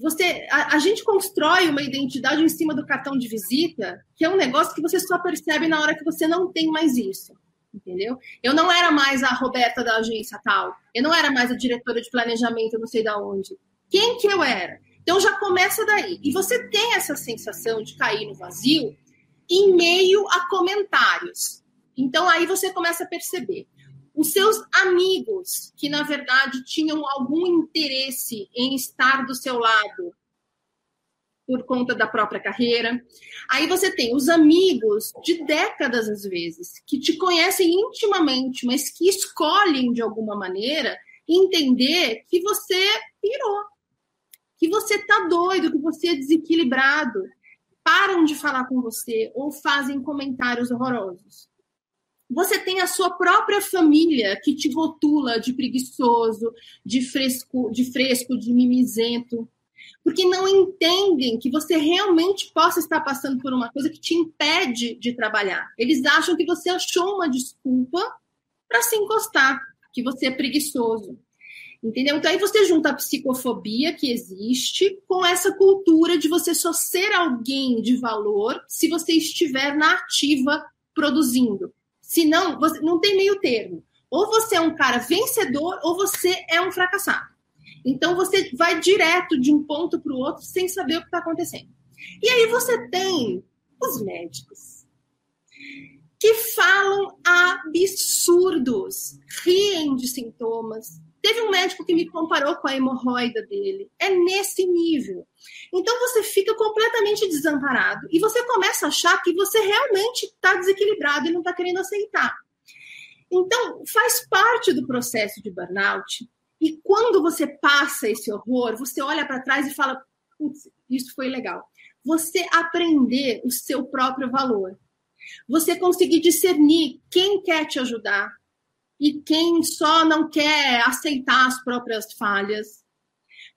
Você, a, a, gente constrói uma identidade em cima do cartão de visita, que é um negócio que você só percebe na hora que você não tem mais isso entendeu? Eu não era mais a Roberta da agência tal, eu não era mais a diretora de planejamento, não sei da onde. Quem que eu era? Então já começa daí. E você tem essa sensação de cair no vazio em meio a comentários. Então aí você começa a perceber os seus amigos que na verdade tinham algum interesse em estar do seu lado por conta da própria carreira. Aí você tem os amigos de décadas, às vezes, que te conhecem intimamente, mas que escolhem, de alguma maneira, entender que você pirou, que você tá doido, que você é desequilibrado. Param de falar com você ou fazem comentários horrorosos. Você tem a sua própria família que te rotula de preguiçoso, de fresco, de fresco, de mimizento porque não entendem que você realmente possa estar passando por uma coisa que te impede de trabalhar. Eles acham que você achou uma desculpa para se encostar, que você é preguiçoso. Entendeu? Então aí você junta a psicofobia que existe com essa cultura de você só ser alguém de valor se você estiver na ativa produzindo. Senão, você não tem meio termo. Ou você é um cara vencedor ou você é um fracassado. Então você vai direto de um ponto para o outro sem saber o que está acontecendo. E aí você tem os médicos que falam absurdos, riem de sintomas. Teve um médico que me comparou com a hemorroida dele. É nesse nível. Então você fica completamente desamparado e você começa a achar que você realmente está desequilibrado e não está querendo aceitar. Então, faz parte do processo de burnout e quando você passa esse horror, você olha para trás e fala: putz, isso foi legal. Você aprender o seu próprio valor. Você conseguir discernir quem quer te ajudar e quem só não quer aceitar as próprias falhas.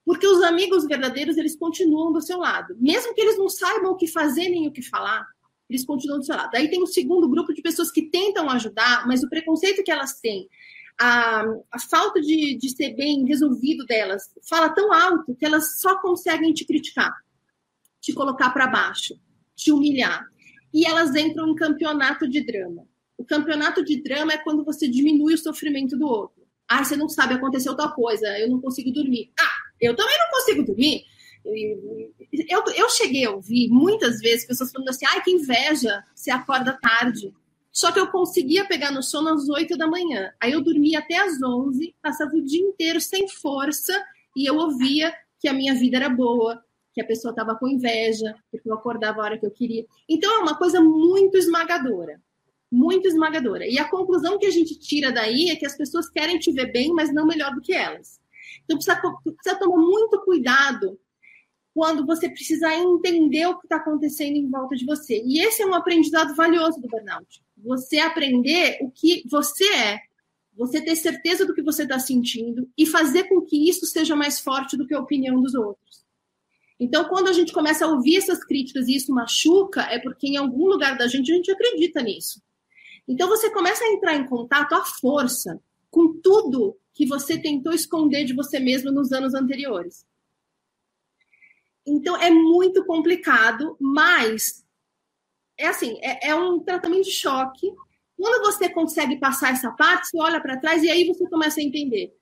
Porque os amigos verdadeiros, eles continuam do seu lado. Mesmo que eles não saibam o que fazer nem o que falar, eles continuam do seu lado. Aí tem o segundo grupo de pessoas que tentam ajudar, mas o preconceito que elas têm a, a falta de, de ser bem resolvido delas fala tão alto que elas só conseguem te criticar, te colocar para baixo, te humilhar. E elas entram em campeonato de drama. O campeonato de drama é quando você diminui o sofrimento do outro. Ah, você não sabe, aconteceu tal coisa, eu não consigo dormir. Ah, eu também não consigo dormir. Eu, eu cheguei a ouvir muitas vezes pessoas falando assim: ai, que inveja, você acorda tarde. Só que eu conseguia pegar no sono às 8 da manhã. Aí eu dormia até às 11, passava o dia inteiro sem força e eu ouvia que a minha vida era boa, que a pessoa estava com inveja, porque eu acordava a hora que eu queria. Então é uma coisa muito esmagadora. Muito esmagadora. E a conclusão que a gente tira daí é que as pessoas querem te ver bem, mas não melhor do que elas. Então precisa, precisa tomar muito cuidado quando você precisa entender o que está acontecendo em volta de você. E esse é um aprendizado valioso do burnout. Você aprender o que você é, você ter certeza do que você está sentindo e fazer com que isso seja mais forte do que a opinião dos outros. Então, quando a gente começa a ouvir essas críticas e isso machuca, é porque em algum lugar da gente a gente acredita nisso. Então, você começa a entrar em contato à força com tudo que você tentou esconder de você mesmo nos anos anteriores. Então é muito complicado, mas é assim, é, é um tratamento de choque. Quando você consegue passar essa parte, você olha para trás e aí você começa a entender.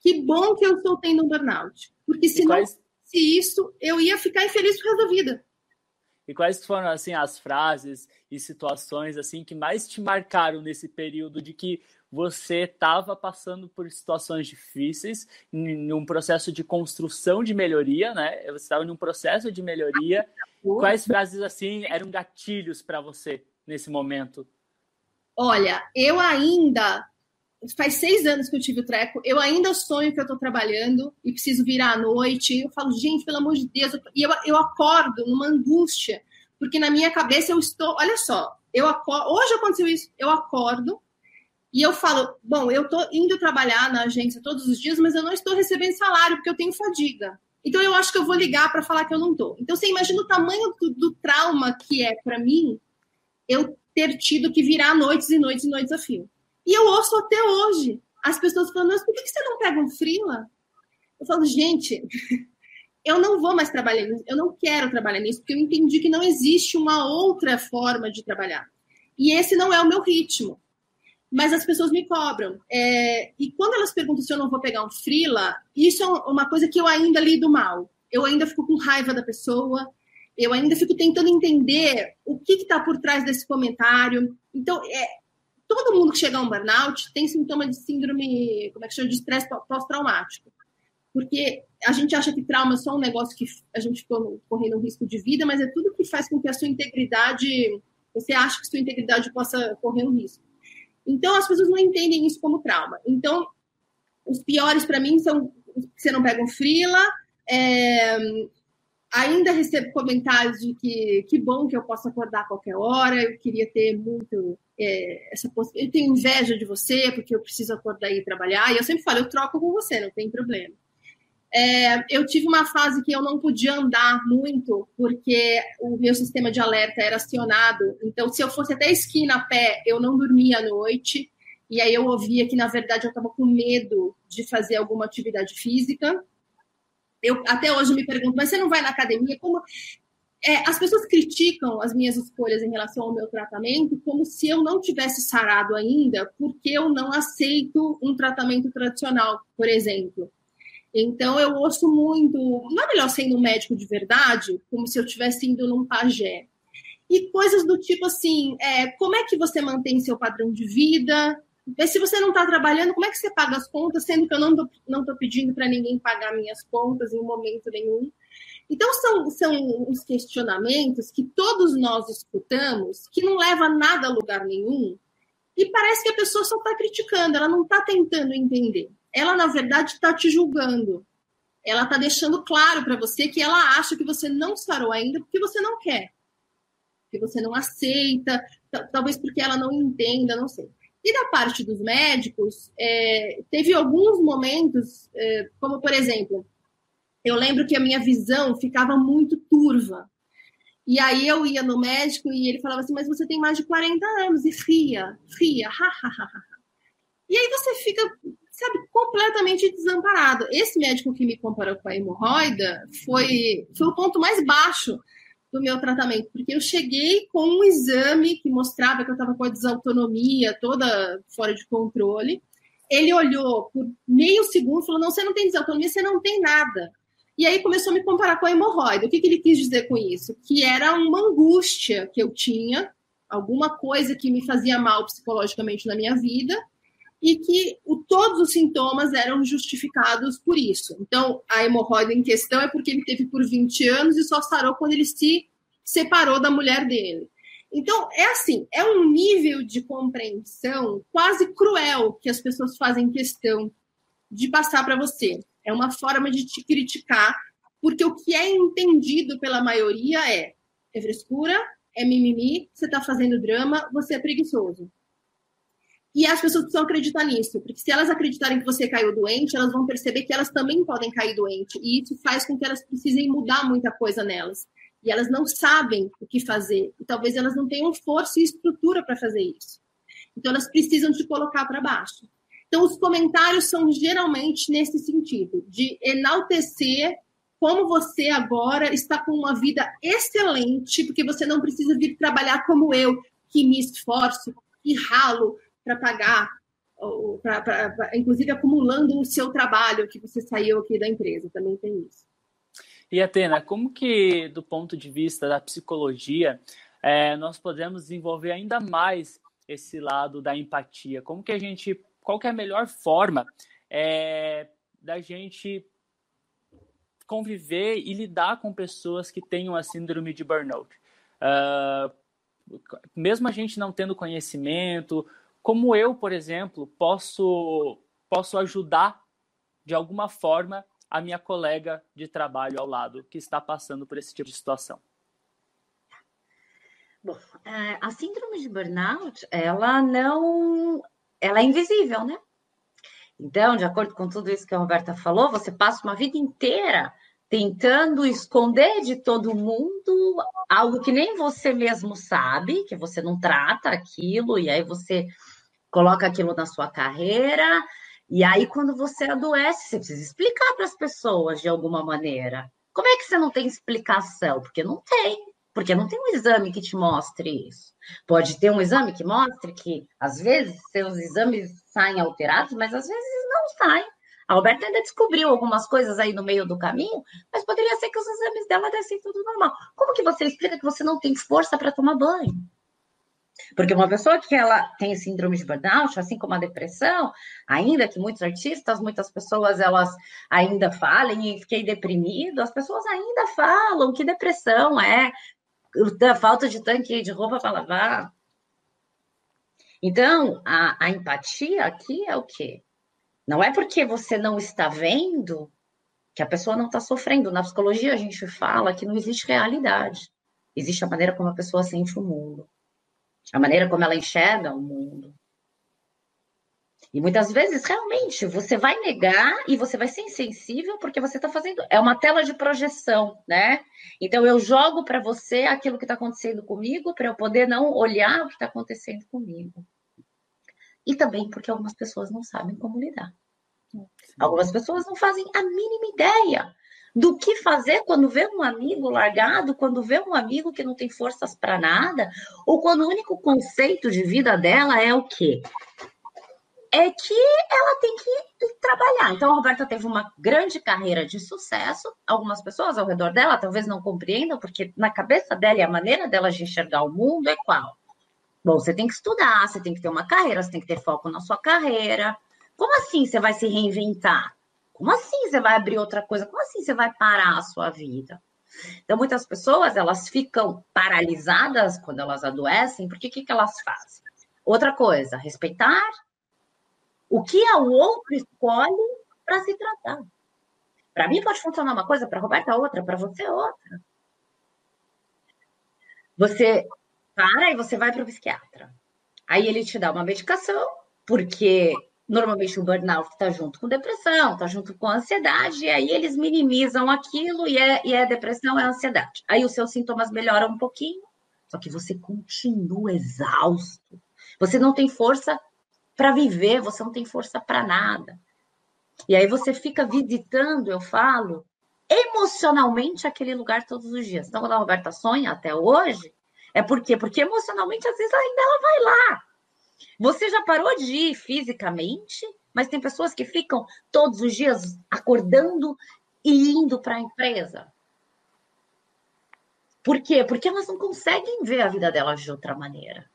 Que bom que eu estou tendo um burnout. Porque se não fosse isso, eu ia ficar infeliz por resto da vida. E quais foram assim as frases e situações assim que mais te marcaram nesse período de que você estava passando por situações difíceis, em um processo de construção de melhoria, né? Você estava em um processo de melhoria. Quais frases assim eram gatilhos para você nesse momento? Olha, eu ainda faz seis anos que eu tive o treco, eu ainda sonho que eu estou trabalhando e preciso virar à noite. Eu falo, gente, pelo amor de Deus, e eu, eu acordo numa angústia, porque na minha cabeça eu estou, olha só, eu acordo, hoje aconteceu isso, eu acordo e eu falo, bom, eu estou indo trabalhar na agência todos os dias, mas eu não estou recebendo salário porque eu tenho fadiga. Então eu acho que eu vou ligar para falar que eu não estou. Então você imagina o tamanho do, do trauma que é para mim eu ter tido que virar noites e noites e noites a fio. E eu ouço até hoje as pessoas falando, mas por que você não pega um frila? Eu falo, gente, *laughs* eu não vou mais trabalhar nisso, eu não quero trabalhar nisso, porque eu entendi que não existe uma outra forma de trabalhar. E esse não é o meu ritmo mas as pessoas me cobram. É, e quando elas perguntam se eu não vou pegar um frila, isso é uma coisa que eu ainda lido mal. Eu ainda fico com raiva da pessoa, eu ainda fico tentando entender o que está por trás desse comentário. Então, é, todo mundo que chega a um burnout tem sintoma de síndrome, como é que chama, de estresse pós-traumático. Porque a gente acha que trauma é só um negócio que a gente ficou correndo um risco de vida, mas é tudo que faz com que a sua integridade, você acha que sua integridade possa correr um risco. Então, as pessoas não entendem isso como trauma. Então, os piores para mim são que você não pega um frila, é, ainda recebo comentários de que que bom que eu posso acordar a qualquer hora, eu queria ter muito é, essa. Eu tenho inveja de você porque eu preciso acordar e trabalhar. E eu sempre falo, eu troco com você, não tem problema. É, eu tive uma fase que eu não podia andar muito, porque o meu sistema de alerta era acionado. Então, se eu fosse até a esquina a pé, eu não dormia à noite. E aí eu ouvia que, na verdade, eu estava com medo de fazer alguma atividade física. Eu até hoje me pergunto, mas você não vai na academia? Como é, as pessoas criticam as minhas escolhas em relação ao meu tratamento como se eu não tivesse sarado ainda, porque eu não aceito um tratamento tradicional, por exemplo. Então eu ouço muito, não é melhor sendo um médico de verdade, como se eu estivesse indo num pajé. E coisas do tipo assim, é, como é que você mantém seu padrão de vida? Se você não está trabalhando, como é que você paga as contas, sendo que eu não estou pedindo para ninguém pagar minhas contas em momento nenhum? Então, são, são os questionamentos que todos nós escutamos, que não leva nada a lugar nenhum, e parece que a pessoa só está criticando, ela não está tentando entender ela na verdade está te julgando. Ela está deixando claro para você que ela acha que você não sarou ainda porque você não quer, que você não aceita, talvez porque ela não entenda, não sei. E da parte dos médicos, é, teve alguns momentos, é, como por exemplo, eu lembro que a minha visão ficava muito turva. E aí eu ia no médico e ele falava assim, mas você tem mais de 40 anos, e ria, ria, ha, ha, ha, ha. E aí você fica, sabe, completamente desamparado. Esse médico que me comparou com a hemorroida foi, foi o ponto mais baixo do meu tratamento, porque eu cheguei com um exame que mostrava que eu estava com a desautonomia toda fora de controle. Ele olhou por meio segundo e falou: Não, você não tem desautonomia, você não tem nada. E aí começou a me comparar com a hemorroida. O que, que ele quis dizer com isso? Que era uma angústia que eu tinha, alguma coisa que me fazia mal psicologicamente na minha vida, e que o, todos os sintomas eram justificados por isso. Então, a hemorroida em questão é porque ele teve por 20 anos e só sarou quando ele se separou da mulher dele. Então, é assim, é um nível de compreensão quase cruel que as pessoas fazem questão de passar para você. É uma forma de te criticar Porque o que é entendido pela maioria é, é frescura, é mimimi, você está fazendo drama, você é preguiçoso. E as pessoas precisam acreditar nisso, porque se elas acreditarem que você caiu doente, elas vão perceber que elas também podem cair doente. E isso faz com que elas precisem mudar muita coisa nelas. E elas não sabem o que fazer. E talvez elas não tenham força e estrutura para fazer isso. Então elas precisam te colocar para baixo. Então os comentários são geralmente nesse sentido, de enaltecer como você agora está com uma vida excelente, porque você não precisa vir trabalhar como eu, que me esforço, que ralo, para pagar, pra, pra, pra, inclusive acumulando o seu trabalho que você saiu aqui da empresa, também tem isso. E Atena, como que, do ponto de vista da psicologia, é, nós podemos desenvolver ainda mais esse lado da empatia? Como que a gente, qual é a melhor forma é, da gente conviver e lidar com pessoas que tenham a síndrome de burnout? Uh, mesmo a gente não tendo conhecimento, como eu, por exemplo, posso, posso ajudar de alguma forma a minha colega de trabalho ao lado que está passando por esse tipo de situação? Bom, é, a síndrome de burnout, ela não, ela é invisível, né? Então, de acordo com tudo isso que a Roberta falou, você passa uma vida inteira tentando esconder de todo mundo algo que nem você mesmo sabe, que você não trata aquilo, e aí você coloca aquilo na sua carreira, e aí quando você adoece, você precisa explicar para as pessoas de alguma maneira. Como é que você não tem explicação? Porque não tem, porque não tem um exame que te mostre isso. Pode ter um exame que mostre que, às vezes, seus exames saem alterados, mas às vezes não saem. A Alberta ainda descobriu algumas coisas aí no meio do caminho, mas poderia ser que os exames dela dessem tudo normal. Como que você explica que você não tem força para tomar banho? Porque uma pessoa que ela tem síndrome de burnout, assim como a depressão, ainda que muitos artistas, muitas pessoas elas ainda falem e fiquei deprimido, as pessoas ainda falam que depressão é a falta de tanque de roupa para lavar. Então, a, a empatia aqui é o quê? Não é porque você não está vendo que a pessoa não está sofrendo. Na psicologia, a gente fala que não existe realidade. Existe a maneira como a pessoa sente o mundo a maneira como ela enxerga o mundo. E muitas vezes, realmente, você vai negar e você vai ser insensível porque você está fazendo. É uma tela de projeção, né? Então, eu jogo para você aquilo que está acontecendo comigo para eu poder não olhar o que está acontecendo comigo. E também porque algumas pessoas não sabem como lidar. Algumas pessoas não fazem a mínima ideia do que fazer quando vê um amigo largado, quando vê um amigo que não tem forças para nada, ou quando o único conceito de vida dela é o quê? É que ela tem que trabalhar. Então, a Roberta teve uma grande carreira de sucesso. Algumas pessoas ao redor dela talvez não compreendam, porque na cabeça dela e a maneira dela de enxergar o mundo é qual? Bom, você tem que estudar, você tem que ter uma carreira, você tem que ter foco na sua carreira. Como assim você vai se reinventar? Como assim você vai abrir outra coisa? Como assim você vai parar a sua vida? Então, muitas pessoas, elas ficam paralisadas quando elas adoecem, porque o que, que elas fazem? Outra coisa, respeitar o que o outro escolhe para se tratar. Para mim pode funcionar uma coisa, para Roberta outra, para você outra. Você para e você vai para o psiquiatra. Aí ele te dá uma medicação, porque Normalmente o burnout está junto com depressão, está junto com ansiedade, e aí eles minimizam aquilo e é, e é depressão, é ansiedade. Aí os seus sintomas melhoram um pouquinho, só que você continua exausto. Você não tem força para viver, você não tem força para nada. E aí você fica visitando, eu falo, emocionalmente aquele lugar todos os dias. Então, quando a Roberta sonha até hoje, é por quê? Porque emocionalmente, às vezes, ainda ela vai lá. Você já parou de ir fisicamente, mas tem pessoas que ficam todos os dias acordando e indo para a empresa. Por quê? Porque elas não conseguem ver a vida delas de outra maneira.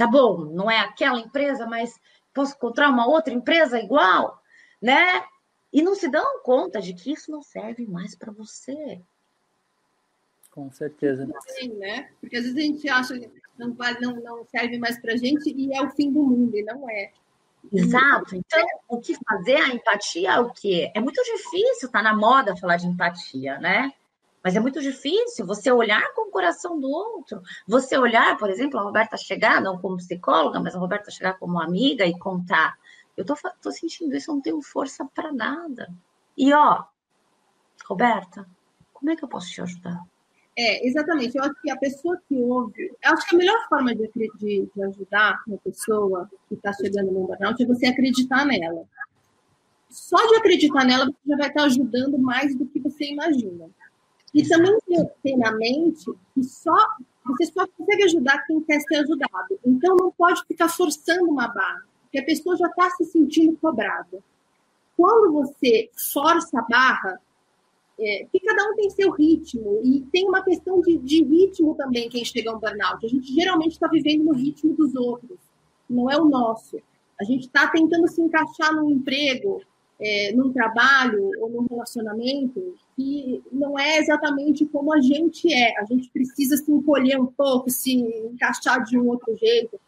Tá bom, não é aquela empresa, mas posso encontrar uma outra empresa igual, né? E não se dão conta de que isso não serve mais para você. Com certeza. Sim, né? Porque às vezes a gente acha que não, não, não serve mais para a gente e é o fim do mundo, e não é. Exato. Então, o que fazer? A empatia é o quê? É muito difícil, tá na moda falar de empatia, né? Mas é muito difícil você olhar com o coração do outro. Você olhar, por exemplo, a Roberta chegar, não como psicóloga, mas a Roberta chegar como amiga e contar. Eu tô, tô sentindo isso, eu não tenho força para nada. E ó, Roberta, como é que eu posso te ajudar? É, exatamente. Eu acho que a pessoa que ouve, eu acho que a melhor forma de, de, de ajudar uma pessoa que está chegando no burnout é você acreditar nela. Só de acreditar nela, você já vai estar ajudando mais do que você imagina. E também ter na mente que só você só consegue ajudar quem quer ser ajudado. Então não pode ficar forçando uma barra, porque a pessoa já está se sentindo cobrada. Quando você força a barra, é, que cada um tem seu ritmo, e tem uma questão de, de ritmo também quem chega a um burnout. A gente geralmente está vivendo no ritmo dos outros, não é o nosso. A gente está tentando se encaixar num emprego, é, num trabalho ou num relacionamento que não é exatamente como a gente é. A gente precisa se encolher um pouco, se encaixar de um outro jeito.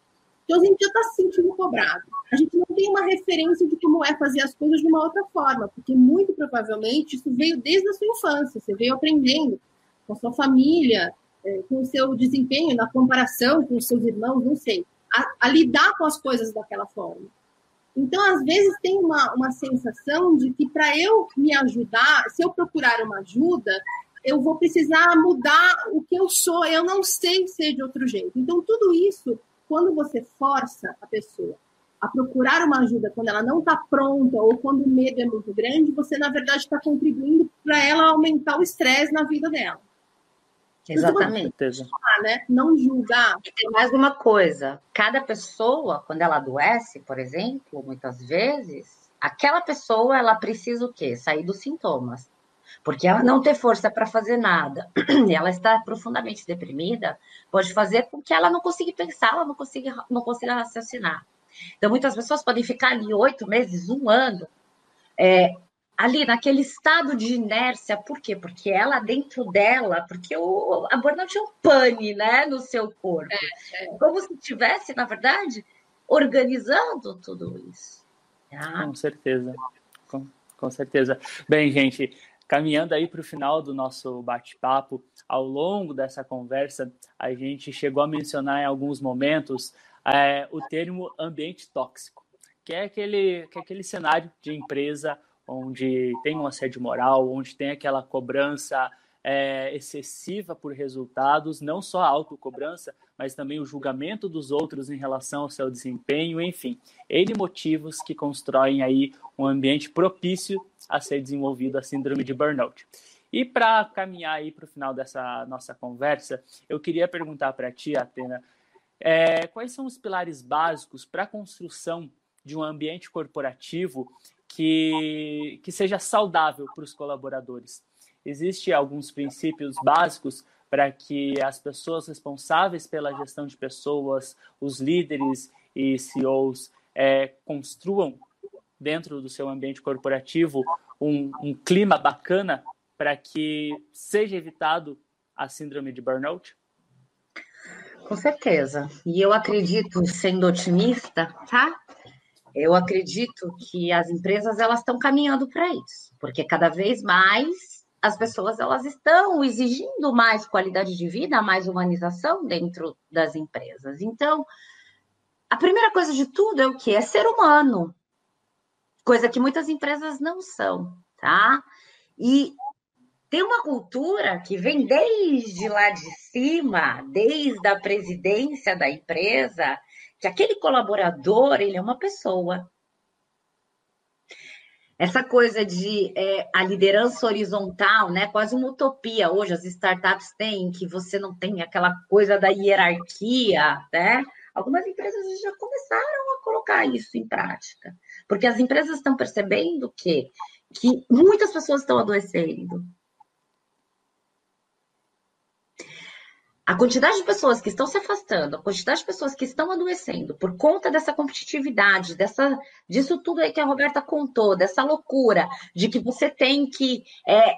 Então a gente já está se sentindo cobrado. A gente não tem uma referência de como é fazer as coisas de uma outra forma, porque muito provavelmente isso veio desde a sua infância. Você veio aprendendo com a sua família, é, com o seu desempenho, na comparação com os seus irmãos, não sei, a, a lidar com as coisas daquela forma. Então, às vezes, tem uma, uma sensação de que para eu me ajudar, se eu procurar uma ajuda, eu vou precisar mudar o que eu sou, eu não sei ser de outro jeito. Então, tudo isso quando você força a pessoa a procurar uma ajuda quando ela não está pronta ou quando o medo é muito grande, você, na verdade, está contribuindo para ela aumentar o estresse na vida dela. Exatamente. Falar, né? Não julgar. E tem mais uma coisa: cada pessoa, quando ela adoece, por exemplo, muitas vezes, aquela pessoa ela precisa o quê? Sair dos sintomas. Porque ela não ter força para fazer nada e *clears throat* ela está profundamente deprimida, pode fazer com que ela não consiga pensar, ela não consiga, não consiga raciocinar. Então, muitas pessoas podem ficar ali oito meses, um ano, é, ali naquele estado de inércia. Por quê? Porque ela, dentro dela, porque o, a burnout é um pane né, no seu corpo. É, é. Como se estivesse, na verdade, organizando tudo isso. Ah. Com certeza. Com, com certeza. Bem, gente, Caminhando aí para o final do nosso bate-papo, ao longo dessa conversa, a gente chegou a mencionar em alguns momentos é, o termo ambiente tóxico, que é, aquele, que é aquele cenário de empresa onde tem um assédio moral, onde tem aquela cobrança é, excessiva por resultados, não só a autocobrança, mas também o julgamento dos outros em relação ao seu desempenho, enfim, N motivos que constroem aí um ambiente propício a ser desenvolvido a síndrome de burnout. E para caminhar aí para o final dessa nossa conversa, eu queria perguntar para ti, Atena, é, quais são os pilares básicos para a construção de um ambiente corporativo que, que seja saudável para os colaboradores? Existem alguns princípios básicos para que as pessoas responsáveis pela gestão de pessoas, os líderes e CEOs, é, construam dentro do seu ambiente corporativo um, um clima bacana para que seja evitado a síndrome de burnout? Com certeza. E eu acredito, sendo otimista, tá? Eu acredito que as empresas elas estão caminhando para isso, porque cada vez mais as pessoas elas estão exigindo mais qualidade de vida, mais humanização dentro das empresas. Então, a primeira coisa de tudo é o que? É ser humano, coisa que muitas empresas não são, tá? E tem uma cultura que vem desde lá de cima, desde a presidência da empresa, que aquele colaborador ele é uma pessoa, essa coisa de é, a liderança horizontal, né? Quase uma utopia hoje as startups têm, que você não tem aquela coisa da hierarquia, né? Algumas empresas já começaram a colocar isso em prática, porque as empresas estão percebendo que, que muitas pessoas estão adoecendo, a quantidade de pessoas que estão se afastando, a quantidade de pessoas que estão adoecendo por conta dessa competitividade, dessa, disso tudo aí que a Roberta contou, dessa loucura de que você tem que é,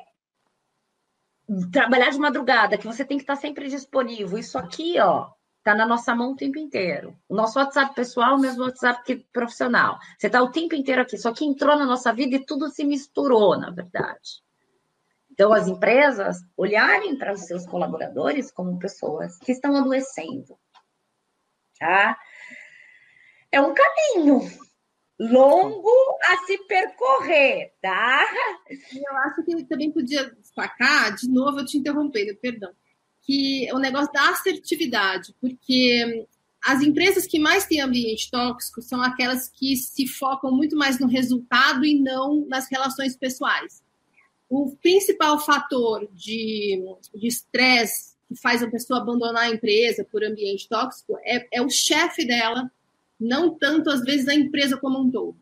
trabalhar de madrugada, que você tem que estar sempre disponível. Isso aqui, ó, está na nossa mão o tempo inteiro. O nosso WhatsApp pessoal, o mesmo WhatsApp profissional. Você está o tempo inteiro aqui, só que entrou na nossa vida e tudo se misturou, na verdade. Então, as empresas olharem para os seus colaboradores como pessoas que estão adoecendo. Tá? É um caminho longo a se percorrer, tá? Eu acho que também podia destacar, de novo, eu te interrompendo, perdão que o negócio da assertividade, porque as empresas que mais têm ambiente tóxico são aquelas que se focam muito mais no resultado e não nas relações pessoais. O principal fator de estresse que faz a pessoa abandonar a empresa por ambiente tóxico é, é o chefe dela, não tanto às vezes a empresa como um todo.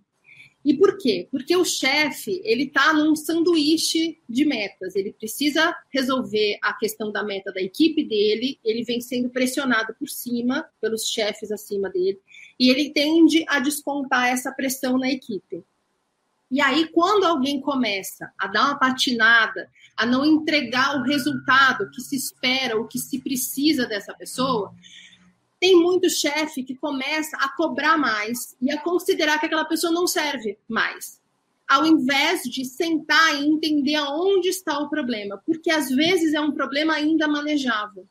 E por quê? Porque o chefe, ele está num sanduíche de metas. Ele precisa resolver a questão da meta da equipe dele, ele vem sendo pressionado por cima, pelos chefes acima dele, e ele tende a descontar essa pressão na equipe. E aí, quando alguém começa a dar uma patinada, a não entregar o resultado que se espera, o que se precisa dessa pessoa, tem muito chefe que começa a cobrar mais e a considerar que aquela pessoa não serve mais, ao invés de sentar e entender aonde está o problema, porque às vezes é um problema ainda manejável.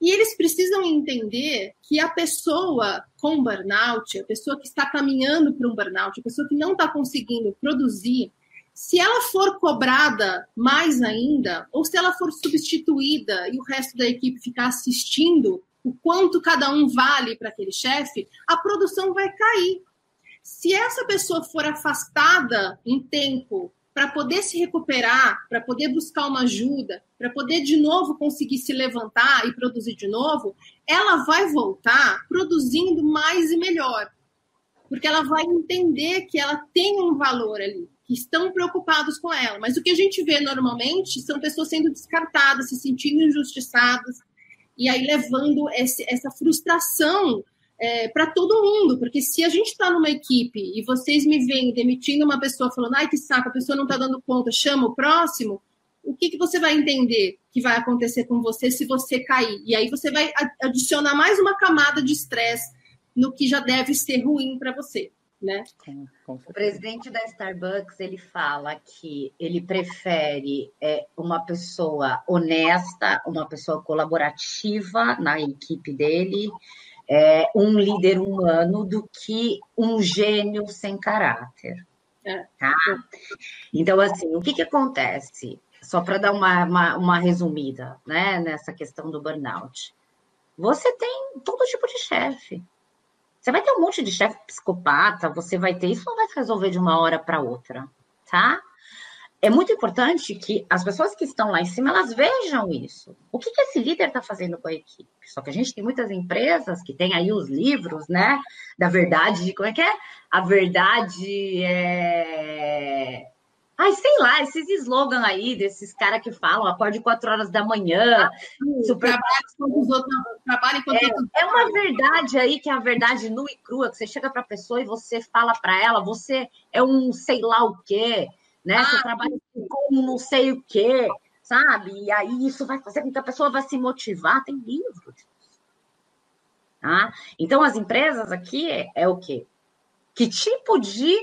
E eles precisam entender que a pessoa com burnout, a pessoa que está caminhando para um burnout, a pessoa que não está conseguindo produzir, se ela for cobrada mais ainda, ou se ela for substituída e o resto da equipe ficar assistindo o quanto cada um vale para aquele chefe, a produção vai cair. Se essa pessoa for afastada em tempo para poder se recuperar, para poder buscar uma ajuda, para poder de novo conseguir se levantar e produzir de novo, ela vai voltar produzindo mais e melhor. Porque ela vai entender que ela tem um valor ali, que estão preocupados com ela. Mas o que a gente vê normalmente são pessoas sendo descartadas, se sentindo injustiçadas, e aí levando esse, essa frustração é, para todo mundo, porque se a gente está numa equipe e vocês me veem demitindo uma pessoa falando, ai que saco, a pessoa não está dando conta, chama o próximo, o que, que você vai entender que vai acontecer com você se você cair? E aí você vai adicionar mais uma camada de estresse no que já deve ser ruim para você né? O presidente da Starbucks ele fala que ele prefere é, uma pessoa honesta, uma pessoa colaborativa na equipe dele, é, um líder humano do que um gênio sem caráter. É. Tá? Então, assim, o que, que acontece? Só para dar uma, uma, uma resumida né, nessa questão do burnout. Você tem todo tipo de chefe. Você vai ter um monte de chefe psicopata, você vai ter. Isso não vai se resolver de uma hora para outra, tá? É muito importante que as pessoas que estão lá em cima elas vejam isso. O que, que esse líder está fazendo com a equipe? Só que a gente tem muitas empresas que têm aí os livros, né? Da verdade, como é que é? A verdade é Ai, sei lá, esses slogans aí desses caras que falam, acorde quatro horas da manhã, super... trabalho os outros, trabalho enquanto é, é uma verdade aí que é a verdade nua e crua, que você chega para a pessoa e você fala para ela, você é um sei lá o quê, né? Ah, você trabalha com não sei o quê, sabe? E aí isso vai fazer com que a pessoa vá se motivar, tem livro. Tá? Então, as empresas aqui é, é o quê? Que tipo de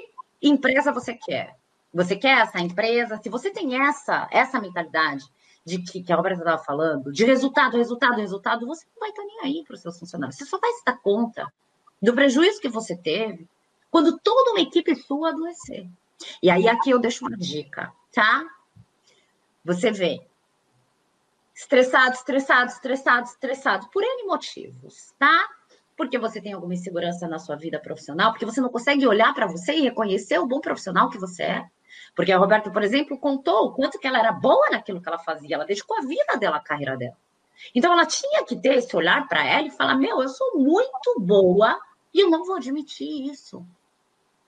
empresa você quer? Você quer essa empresa? Se você tem essa, essa mentalidade de que, que a Roberta estava falando, de resultado, resultado, resultado, você não vai estar nem aí para os seus funcionários. Você só vai se dar conta do prejuízo que você teve quando toda uma equipe sua adoecer. E aí aqui eu deixo uma dica, tá? Você vê estressado, estressado, estressado, estressado, por N motivos, tá? Porque você tem alguma insegurança na sua vida profissional, porque você não consegue olhar para você e reconhecer o bom profissional que você é. Porque a Roberta, por exemplo, contou o quanto que ela era boa naquilo que ela fazia, ela dedicou a vida dela à carreira dela. Então ela tinha que ter esse olhar para ela e falar: Meu, eu sou muito boa e eu não vou admitir isso.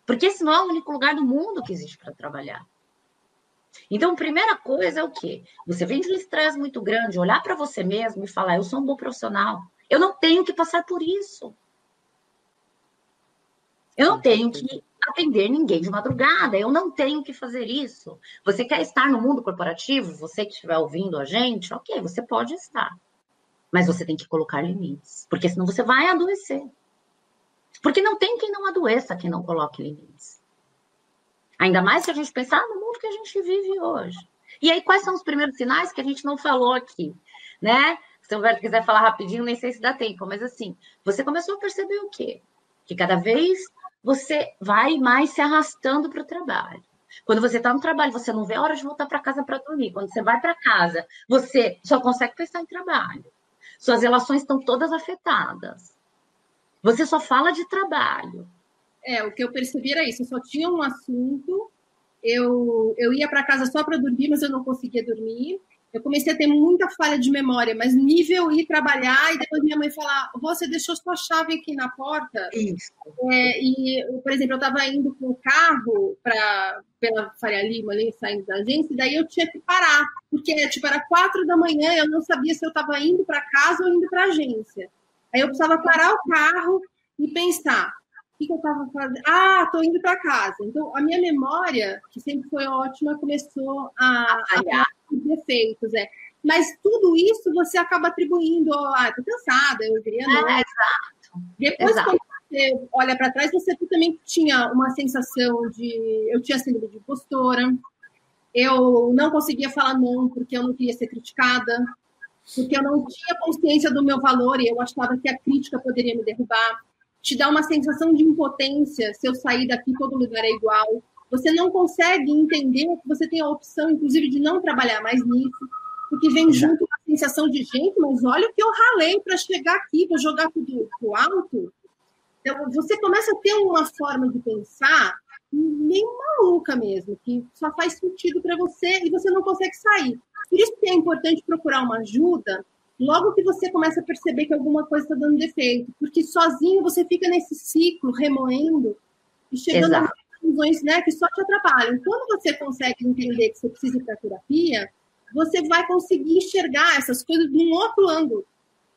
Porque esse não é o único lugar do mundo que existe para trabalhar. Então, primeira coisa é o quê? Você vem de um estresse muito grande, olhar para você mesmo e falar: Eu sou um bom profissional. Eu não tenho que passar por isso. Eu não tenho que atender ninguém de madrugada. Eu não tenho que fazer isso. Você quer estar no mundo corporativo? Você que estiver ouvindo a gente, ok, você pode estar. Mas você tem que colocar limites, porque senão você vai adoecer. Porque não tem quem não adoeça, quem não coloque limites. Ainda mais se a gente pensar no mundo que a gente vive hoje. E aí, quais são os primeiros sinais que a gente não falou aqui? Né? Se o Humberto quiser falar rapidinho, nem sei se dá tempo, mas assim, você começou a perceber o quê? Que cada vez você vai mais se arrastando para o trabalho. Quando você está no trabalho, você não vê a hora de voltar para casa para dormir. Quando você vai para casa, você só consegue pensar em trabalho. Suas relações estão todas afetadas. Você só fala de trabalho. É, o que eu percebi era isso. Eu só tinha um assunto. Eu, eu ia para casa só para dormir, mas eu não conseguia dormir eu comecei a ter muita falha de memória, mas nível ir trabalhar e depois minha mãe falar: você deixou sua chave aqui na porta? Isso. É, e, por exemplo, eu estava indo com o carro para pela Faria Lima, ali, saindo da agência, e daí eu tinha que parar, porque tipo, era quatro da manhã eu não sabia se eu estava indo para casa ou indo para agência. Aí eu precisava parar o carro e pensar: o que, que eu estava fazendo? Ah, estou indo para casa. Então, a minha memória, que sempre foi ótima, começou a, a defeitos, é. Mas tudo isso você acaba atribuindo, ah, tô cansada, eu queria não. É, exato. Depois, exato. quando você olha para trás, você também tinha uma sensação de. Eu tinha síndrome de impostora, eu não conseguia falar não porque eu não queria ser criticada, porque eu não tinha consciência do meu valor e eu achava que a crítica poderia me derrubar. Te dá uma sensação de impotência se eu sair daqui, todo lugar é igual você não consegue entender que você tem a opção, inclusive, de não trabalhar mais nisso, porque vem junto a sensação de gente, mas olha o que eu ralei para chegar aqui, vou jogar tudo pro alto. Então, você começa a ter uma forma de pensar meio maluca mesmo, que só faz sentido para você e você não consegue sair. Por isso que é importante procurar uma ajuda logo que você começa a perceber que alguma coisa está dando defeito, porque sozinho você fica nesse ciclo remoendo e chegando Exato conclusões né, que só te atrapalham. Quando você consegue entender que você precisa ir para terapia, você vai conseguir enxergar essas coisas de um outro ângulo.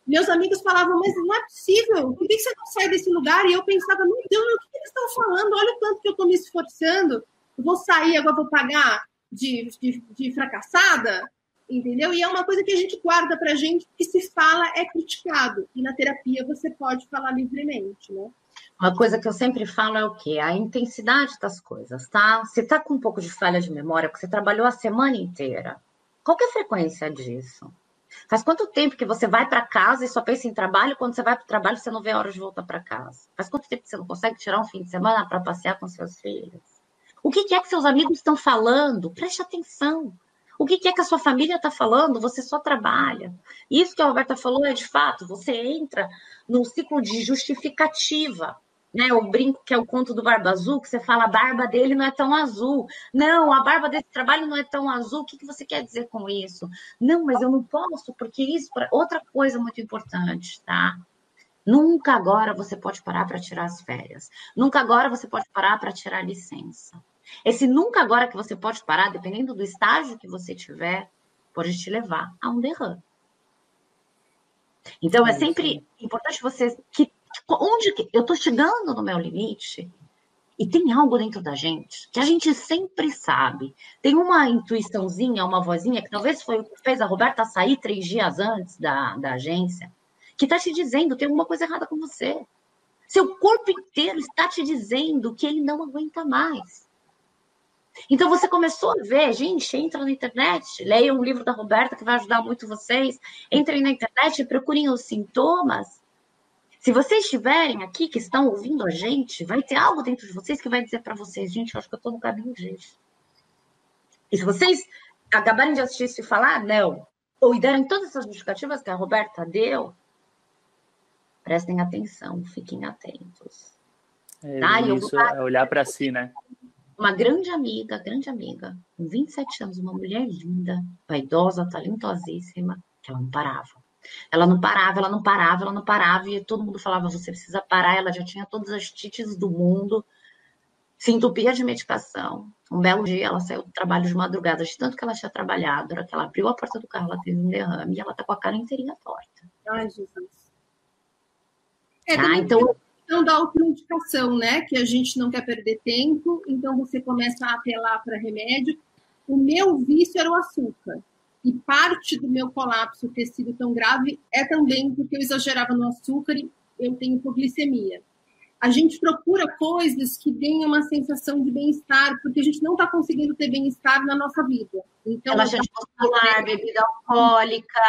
Meus amigos falavam, mas não é possível, por que você não sai desse lugar? E eu pensava, meu Deus, o que eles estão falando? Olha o tanto que eu estou me esforçando, vou sair, agora vou pagar de, de, de fracassada, entendeu? E é uma coisa que a gente guarda para a gente, que se fala é criticado. E na terapia você pode falar livremente, né? Uma coisa que eu sempre falo é o quê? A intensidade das coisas, tá? Você tá com um pouco de falha de memória, porque você trabalhou a semana inteira. Qual que é a frequência disso? Faz quanto tempo que você vai para casa e só pensa em trabalho? Quando você vai para o trabalho, você não vê a hora de voltar para casa. Faz quanto tempo que você não consegue tirar um fim de semana para passear com seus filhos? O que é que seus amigos estão falando? Preste atenção. O que é que a sua família está falando? Você só trabalha. Isso que a Roberta falou é de fato. Você entra num ciclo de justificativa né? O brinco que é o conto do Barba Azul, que você fala a barba dele não é tão azul. Não, a barba desse trabalho não é tão azul. O que, que você quer dizer com isso? Não, mas eu não posso, porque isso. Outra coisa muito importante, tá? Nunca agora você pode parar para tirar as férias. Nunca agora você pode parar para tirar licença. Esse nunca agora que você pode parar, dependendo do estágio que você tiver, pode te levar a um derrame. Então é sempre importante você que onde que eu estou chegando no meu limite? E tem algo dentro da gente que a gente sempre sabe. Tem uma intuiçãozinha, uma vozinha, que talvez foi o que fez a Roberta sair três dias antes da, da agência, que está te dizendo tem alguma coisa errada com você. Seu corpo inteiro está te dizendo que ele não aguenta mais. Então você começou a ver, gente, entra na internet, leiam um livro da Roberta que vai ajudar muito vocês. Entrem na internet procurem os sintomas se vocês estiverem aqui, que estão ouvindo a gente, vai ter algo dentro de vocês que vai dizer para vocês, gente, eu acho que eu estou no caminho disso. E se vocês acabarem de assistir isso e falar, não, ou derem todas essas justificativas que a Roberta deu, prestem atenção, fiquem atentos. É, tá? isso é olhar para si, né? Uma grande amiga, grande amiga, com 27 anos, uma mulher linda, vaidosa, talentosíssima, que ela não parava. Ela não parava, ela não parava, ela não parava, e todo mundo falava: você precisa parar. Ela já tinha todas as tites do mundo, se entupia de medicação. Um belo dia ela saiu do trabalho de madrugada, de tanto que ela tinha trabalhado, era que ela abriu a porta do carro, ela teve um derrame e ela tá com a cara inteirinha torta. Ai, Jesus. É, ah, então. Então, da autoindicação, né? Que a gente não quer perder tempo, então você começa a apelar para remédio. O meu vício era o açúcar. E parte do meu colapso ter sido tão grave é também porque eu exagerava no açúcar e eu tenho hipoglicemia. A gente procura coisas que deem uma sensação de bem-estar, porque a gente não está conseguindo ter bem-estar na nossa vida. Então, Relaxante muscular, bebida alcoólica.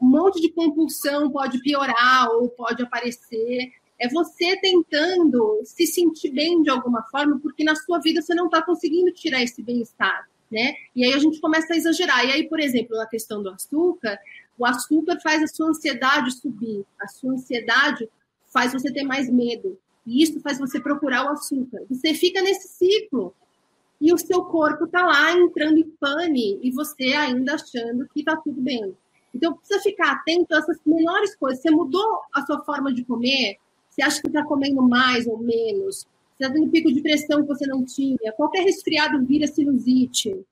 Um monte de compulsão pode piorar ou pode aparecer. É você tentando se sentir bem de alguma forma, porque na sua vida você não está conseguindo tirar esse bem-estar né? E aí a gente começa a exagerar. E aí, por exemplo, a questão do açúcar, o açúcar faz a sua ansiedade subir, a sua ansiedade faz você ter mais medo. E isso faz você procurar o açúcar. Você fica nesse ciclo. E o seu corpo está lá entrando em pane e você ainda achando que está tudo bem. Então, precisa ficar atento a essas menores coisas. Você mudou a sua forma de comer? Você acha que está comendo mais ou menos? você está tendo pico de pressão que você não tinha, qualquer resfriado vira sinusite.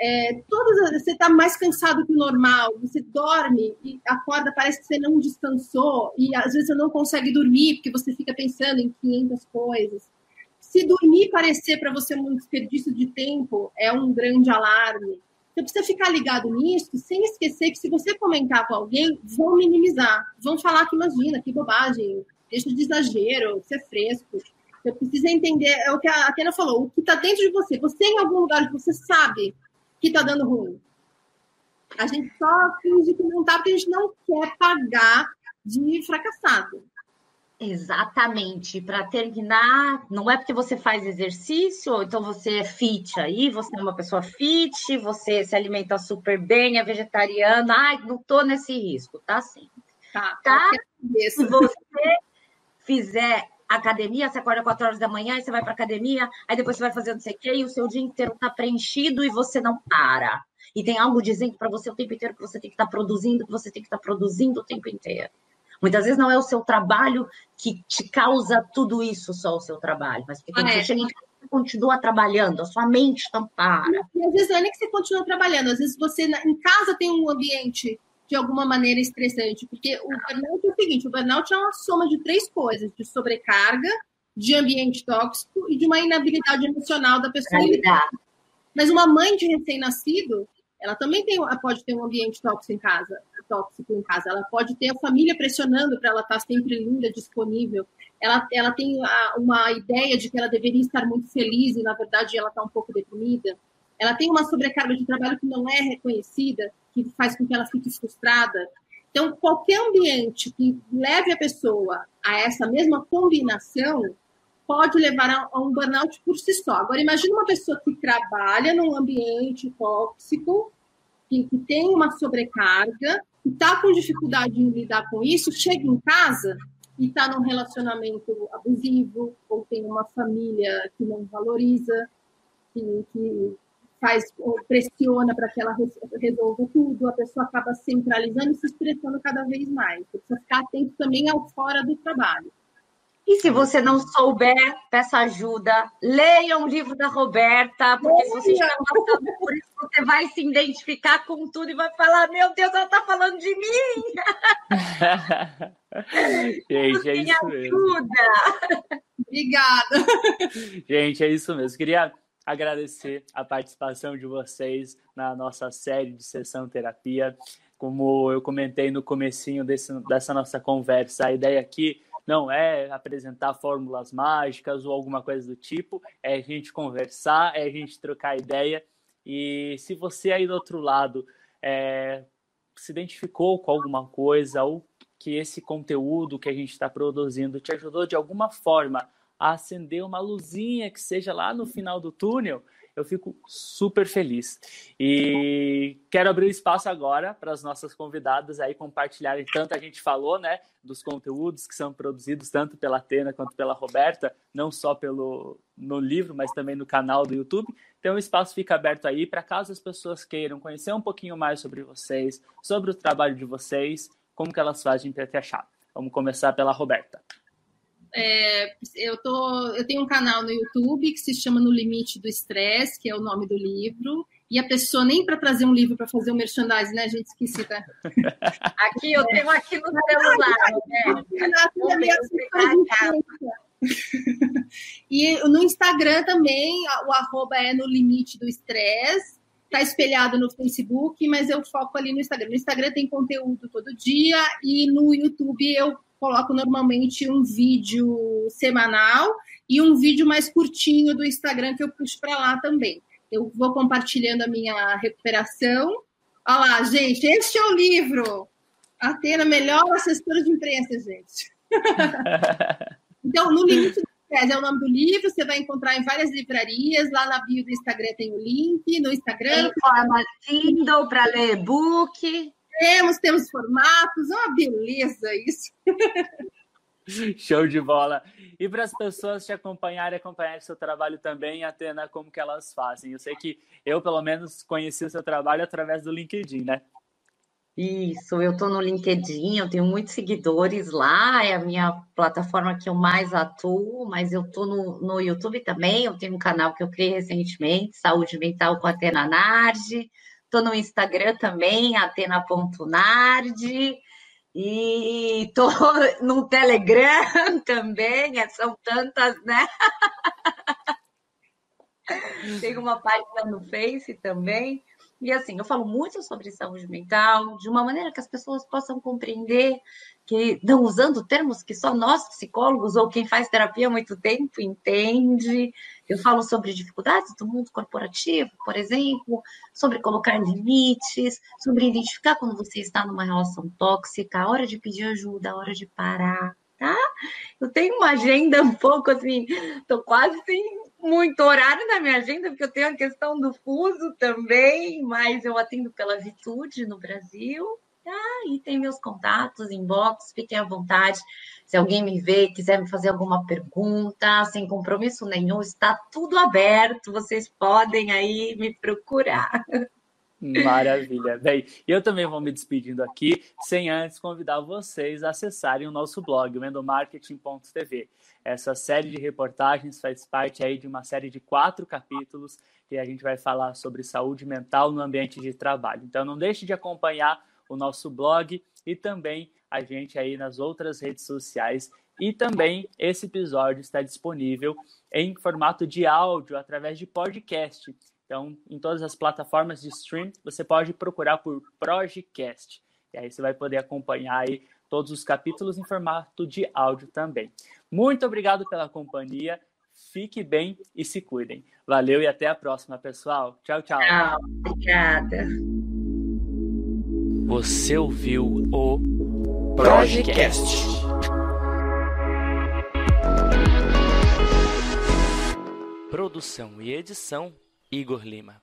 É, todas, você está mais cansado que o normal, você dorme e acorda, parece que você não descansou, e às vezes você não consegue dormir porque você fica pensando em 500 coisas. Se dormir parecer para você um desperdício de tempo, é um grande alarme. Você precisa ficar ligado nisso, sem esquecer que se você comentar com alguém, vão minimizar, vão falar que imagina, que bobagem, deixa de exagero, ser fresco. Você precisa entender, é o que a Atena falou, o que está dentro de você. Você em algum lugar você sabe que está dando ruim. A gente só finge que não está porque a gente não quer pagar de fracassado. Exatamente. Para terminar, não é porque você faz exercício, ou então você é fit aí, você é uma pessoa fit, você se alimenta super bem, é vegetariana. Ai, não tô nesse risco, tá sim. Tá. tá? Se você fizer academia, você acorda 4 horas da manhã, e você vai para academia, aí depois você vai fazer não sei o quê, e o seu dia inteiro está preenchido e você não para. E tem algo dizendo para você o tempo inteiro que você tem que estar tá produzindo, que você tem que estar tá produzindo o tempo inteiro. Muitas vezes não é o seu trabalho que te causa tudo isso, só o seu trabalho, mas porque quando ah, é. você chega em casa, você continua trabalhando, a sua mente não para. E às vezes não é nem que você continua trabalhando, às vezes você em casa tem um ambiente de alguma maneira estressante, porque o burnout é o seguinte, o burnout é uma soma de três coisas, de sobrecarga, de ambiente tóxico e de uma inabilidade emocional da pessoa. Mas uma mãe de recém-nascido, ela também tem, pode ter um ambiente tóxico em casa, tóxico em casa. Ela pode ter a família pressionando para ela estar sempre linda, disponível. Ela, ela tem uma ideia de que ela deveria estar muito feliz e, na verdade, ela está um pouco deprimida. Ela tem uma sobrecarga de trabalho que não é reconhecida que faz com que ela fique frustrada. Então, qualquer ambiente que leve a pessoa a essa mesma combinação pode levar a, um burnout por si só. Agora, imagine uma pessoa que trabalha num ambiente tóxico, que, que tem uma sobrecarga, e está com dificuldade em lidar com isso, chega em casa e está num relacionamento abusivo, ou tem uma família que não valoriza, que, que faz, pressiona para que ela resolva tudo, a pessoa acaba centralizando e se estressando cada vez mais. Você precisa ficar atento também ao fora do trabalho. E se você não souber, peça ajuda. Leia um livro da Roberta, porque se você estiver passando por isso, você vai se identificar com tudo e vai falar: Meu Deus, ela está falando de mim! *laughs* Gente, é isso mesmo. Obrigada. *laughs* Gente, é isso mesmo. Queria agradecer a participação de vocês na nossa série de sessão terapia. Como eu comentei no comecinho desse, dessa nossa conversa, a ideia aqui não é apresentar fórmulas mágicas ou alguma coisa do tipo, é a gente conversar, é a gente trocar ideia. E se você aí do outro lado é, se identificou com alguma coisa ou que esse conteúdo que a gente está produzindo te ajudou de alguma forma a acender uma luzinha que seja lá no final do túnel, eu fico super feliz. E quero abrir espaço agora para as nossas convidadas aí compartilharem tanto a gente falou, né, dos conteúdos que são produzidos tanto pela Atena quanto pela Roberta, não só pelo no livro, mas também no canal do YouTube. Então o espaço fica aberto aí para caso as pessoas queiram conhecer um pouquinho mais sobre vocês, sobre o trabalho de vocês, como que elas fazem para te achar. Vamos começar pela Roberta. É, eu, tô, eu tenho um canal no YouTube que se chama No Limite do Estresse, que é o nome do livro. E a pessoa nem para trazer um livro para fazer um merchandising, né, gente? Esqueci, tá? *laughs* aqui, eu tenho aqui no celular, né? *laughs* e no Instagram também, o arroba é no limite do estresse. está espelhado no Facebook, mas eu foco ali no Instagram. No Instagram tem conteúdo todo dia e no YouTube eu coloco normalmente um vídeo semanal e um vídeo mais curtinho do Instagram que eu puxo para lá também. Eu vou compartilhando a minha recuperação. Olha lá, gente, este é o livro. Atena, melhor assessora de imprensa, gente. *laughs* então, no Limite do é o nome do livro, você vai encontrar em várias livrarias. Lá na bio do Instagram tem o link. No Instagram. Tem forma Kindle para ler e-book. Temos, temos formatos. É uma beleza isso. *laughs* Show de bola. E para as pessoas te acompanharem, acompanhar seu trabalho também, Atena, como que elas fazem? Eu sei que eu, pelo menos, conheci o seu trabalho através do LinkedIn, né? Isso, eu estou no LinkedIn, eu tenho muitos seguidores lá, é a minha plataforma que eu mais atuo, mas eu estou no, no YouTube também, eu tenho um canal que eu criei recentemente, Saúde Mental com a Atena Nardi, estou no Instagram também, atena.nardi, e estou *laughs* no Telegram *laughs* também, é, são tantas, né? *laughs* Tem uma página no Face também. E assim, eu falo muito sobre saúde mental, de uma maneira que as pessoas possam compreender, que não usando termos que só nós, psicólogos, ou quem faz terapia há muito tempo, entende. Eu falo sobre dificuldades do mundo corporativo, por exemplo, sobre colocar limites, sobre identificar quando você está numa relação tóxica, a hora de pedir ajuda, a hora de parar, tá? Eu tenho uma agenda um pouco assim, tô quase sem muito horário na minha agenda, porque eu tenho a questão do fuso também, mas eu atendo pela Vitude no Brasil. Ah, e tem meus contatos, inbox, fiquem à vontade. Se alguém me vê, quiser me fazer alguma pergunta, sem compromisso nenhum, está tudo aberto. Vocês podem aí me procurar. Maravilha. Bem, eu também vou me despedindo aqui, sem antes convidar vocês a acessarem o nosso blog, o. Essa série de reportagens faz parte aí de uma série de quatro capítulos que a gente vai falar sobre saúde mental no ambiente de trabalho. Então não deixe de acompanhar o nosso blog e também a gente aí nas outras redes sociais. E também esse episódio está disponível em formato de áudio através de podcast. Então, em todas as plataformas de stream, você pode procurar por Projecast. E aí você vai poder acompanhar aí todos os capítulos em formato de áudio também. Muito obrigado pela companhia. Fique bem e se cuidem. Valeu e até a próxima, pessoal. Tchau, tchau. Tchau, obrigada. Você ouviu o Projecast. Produção e edição Igor Lima.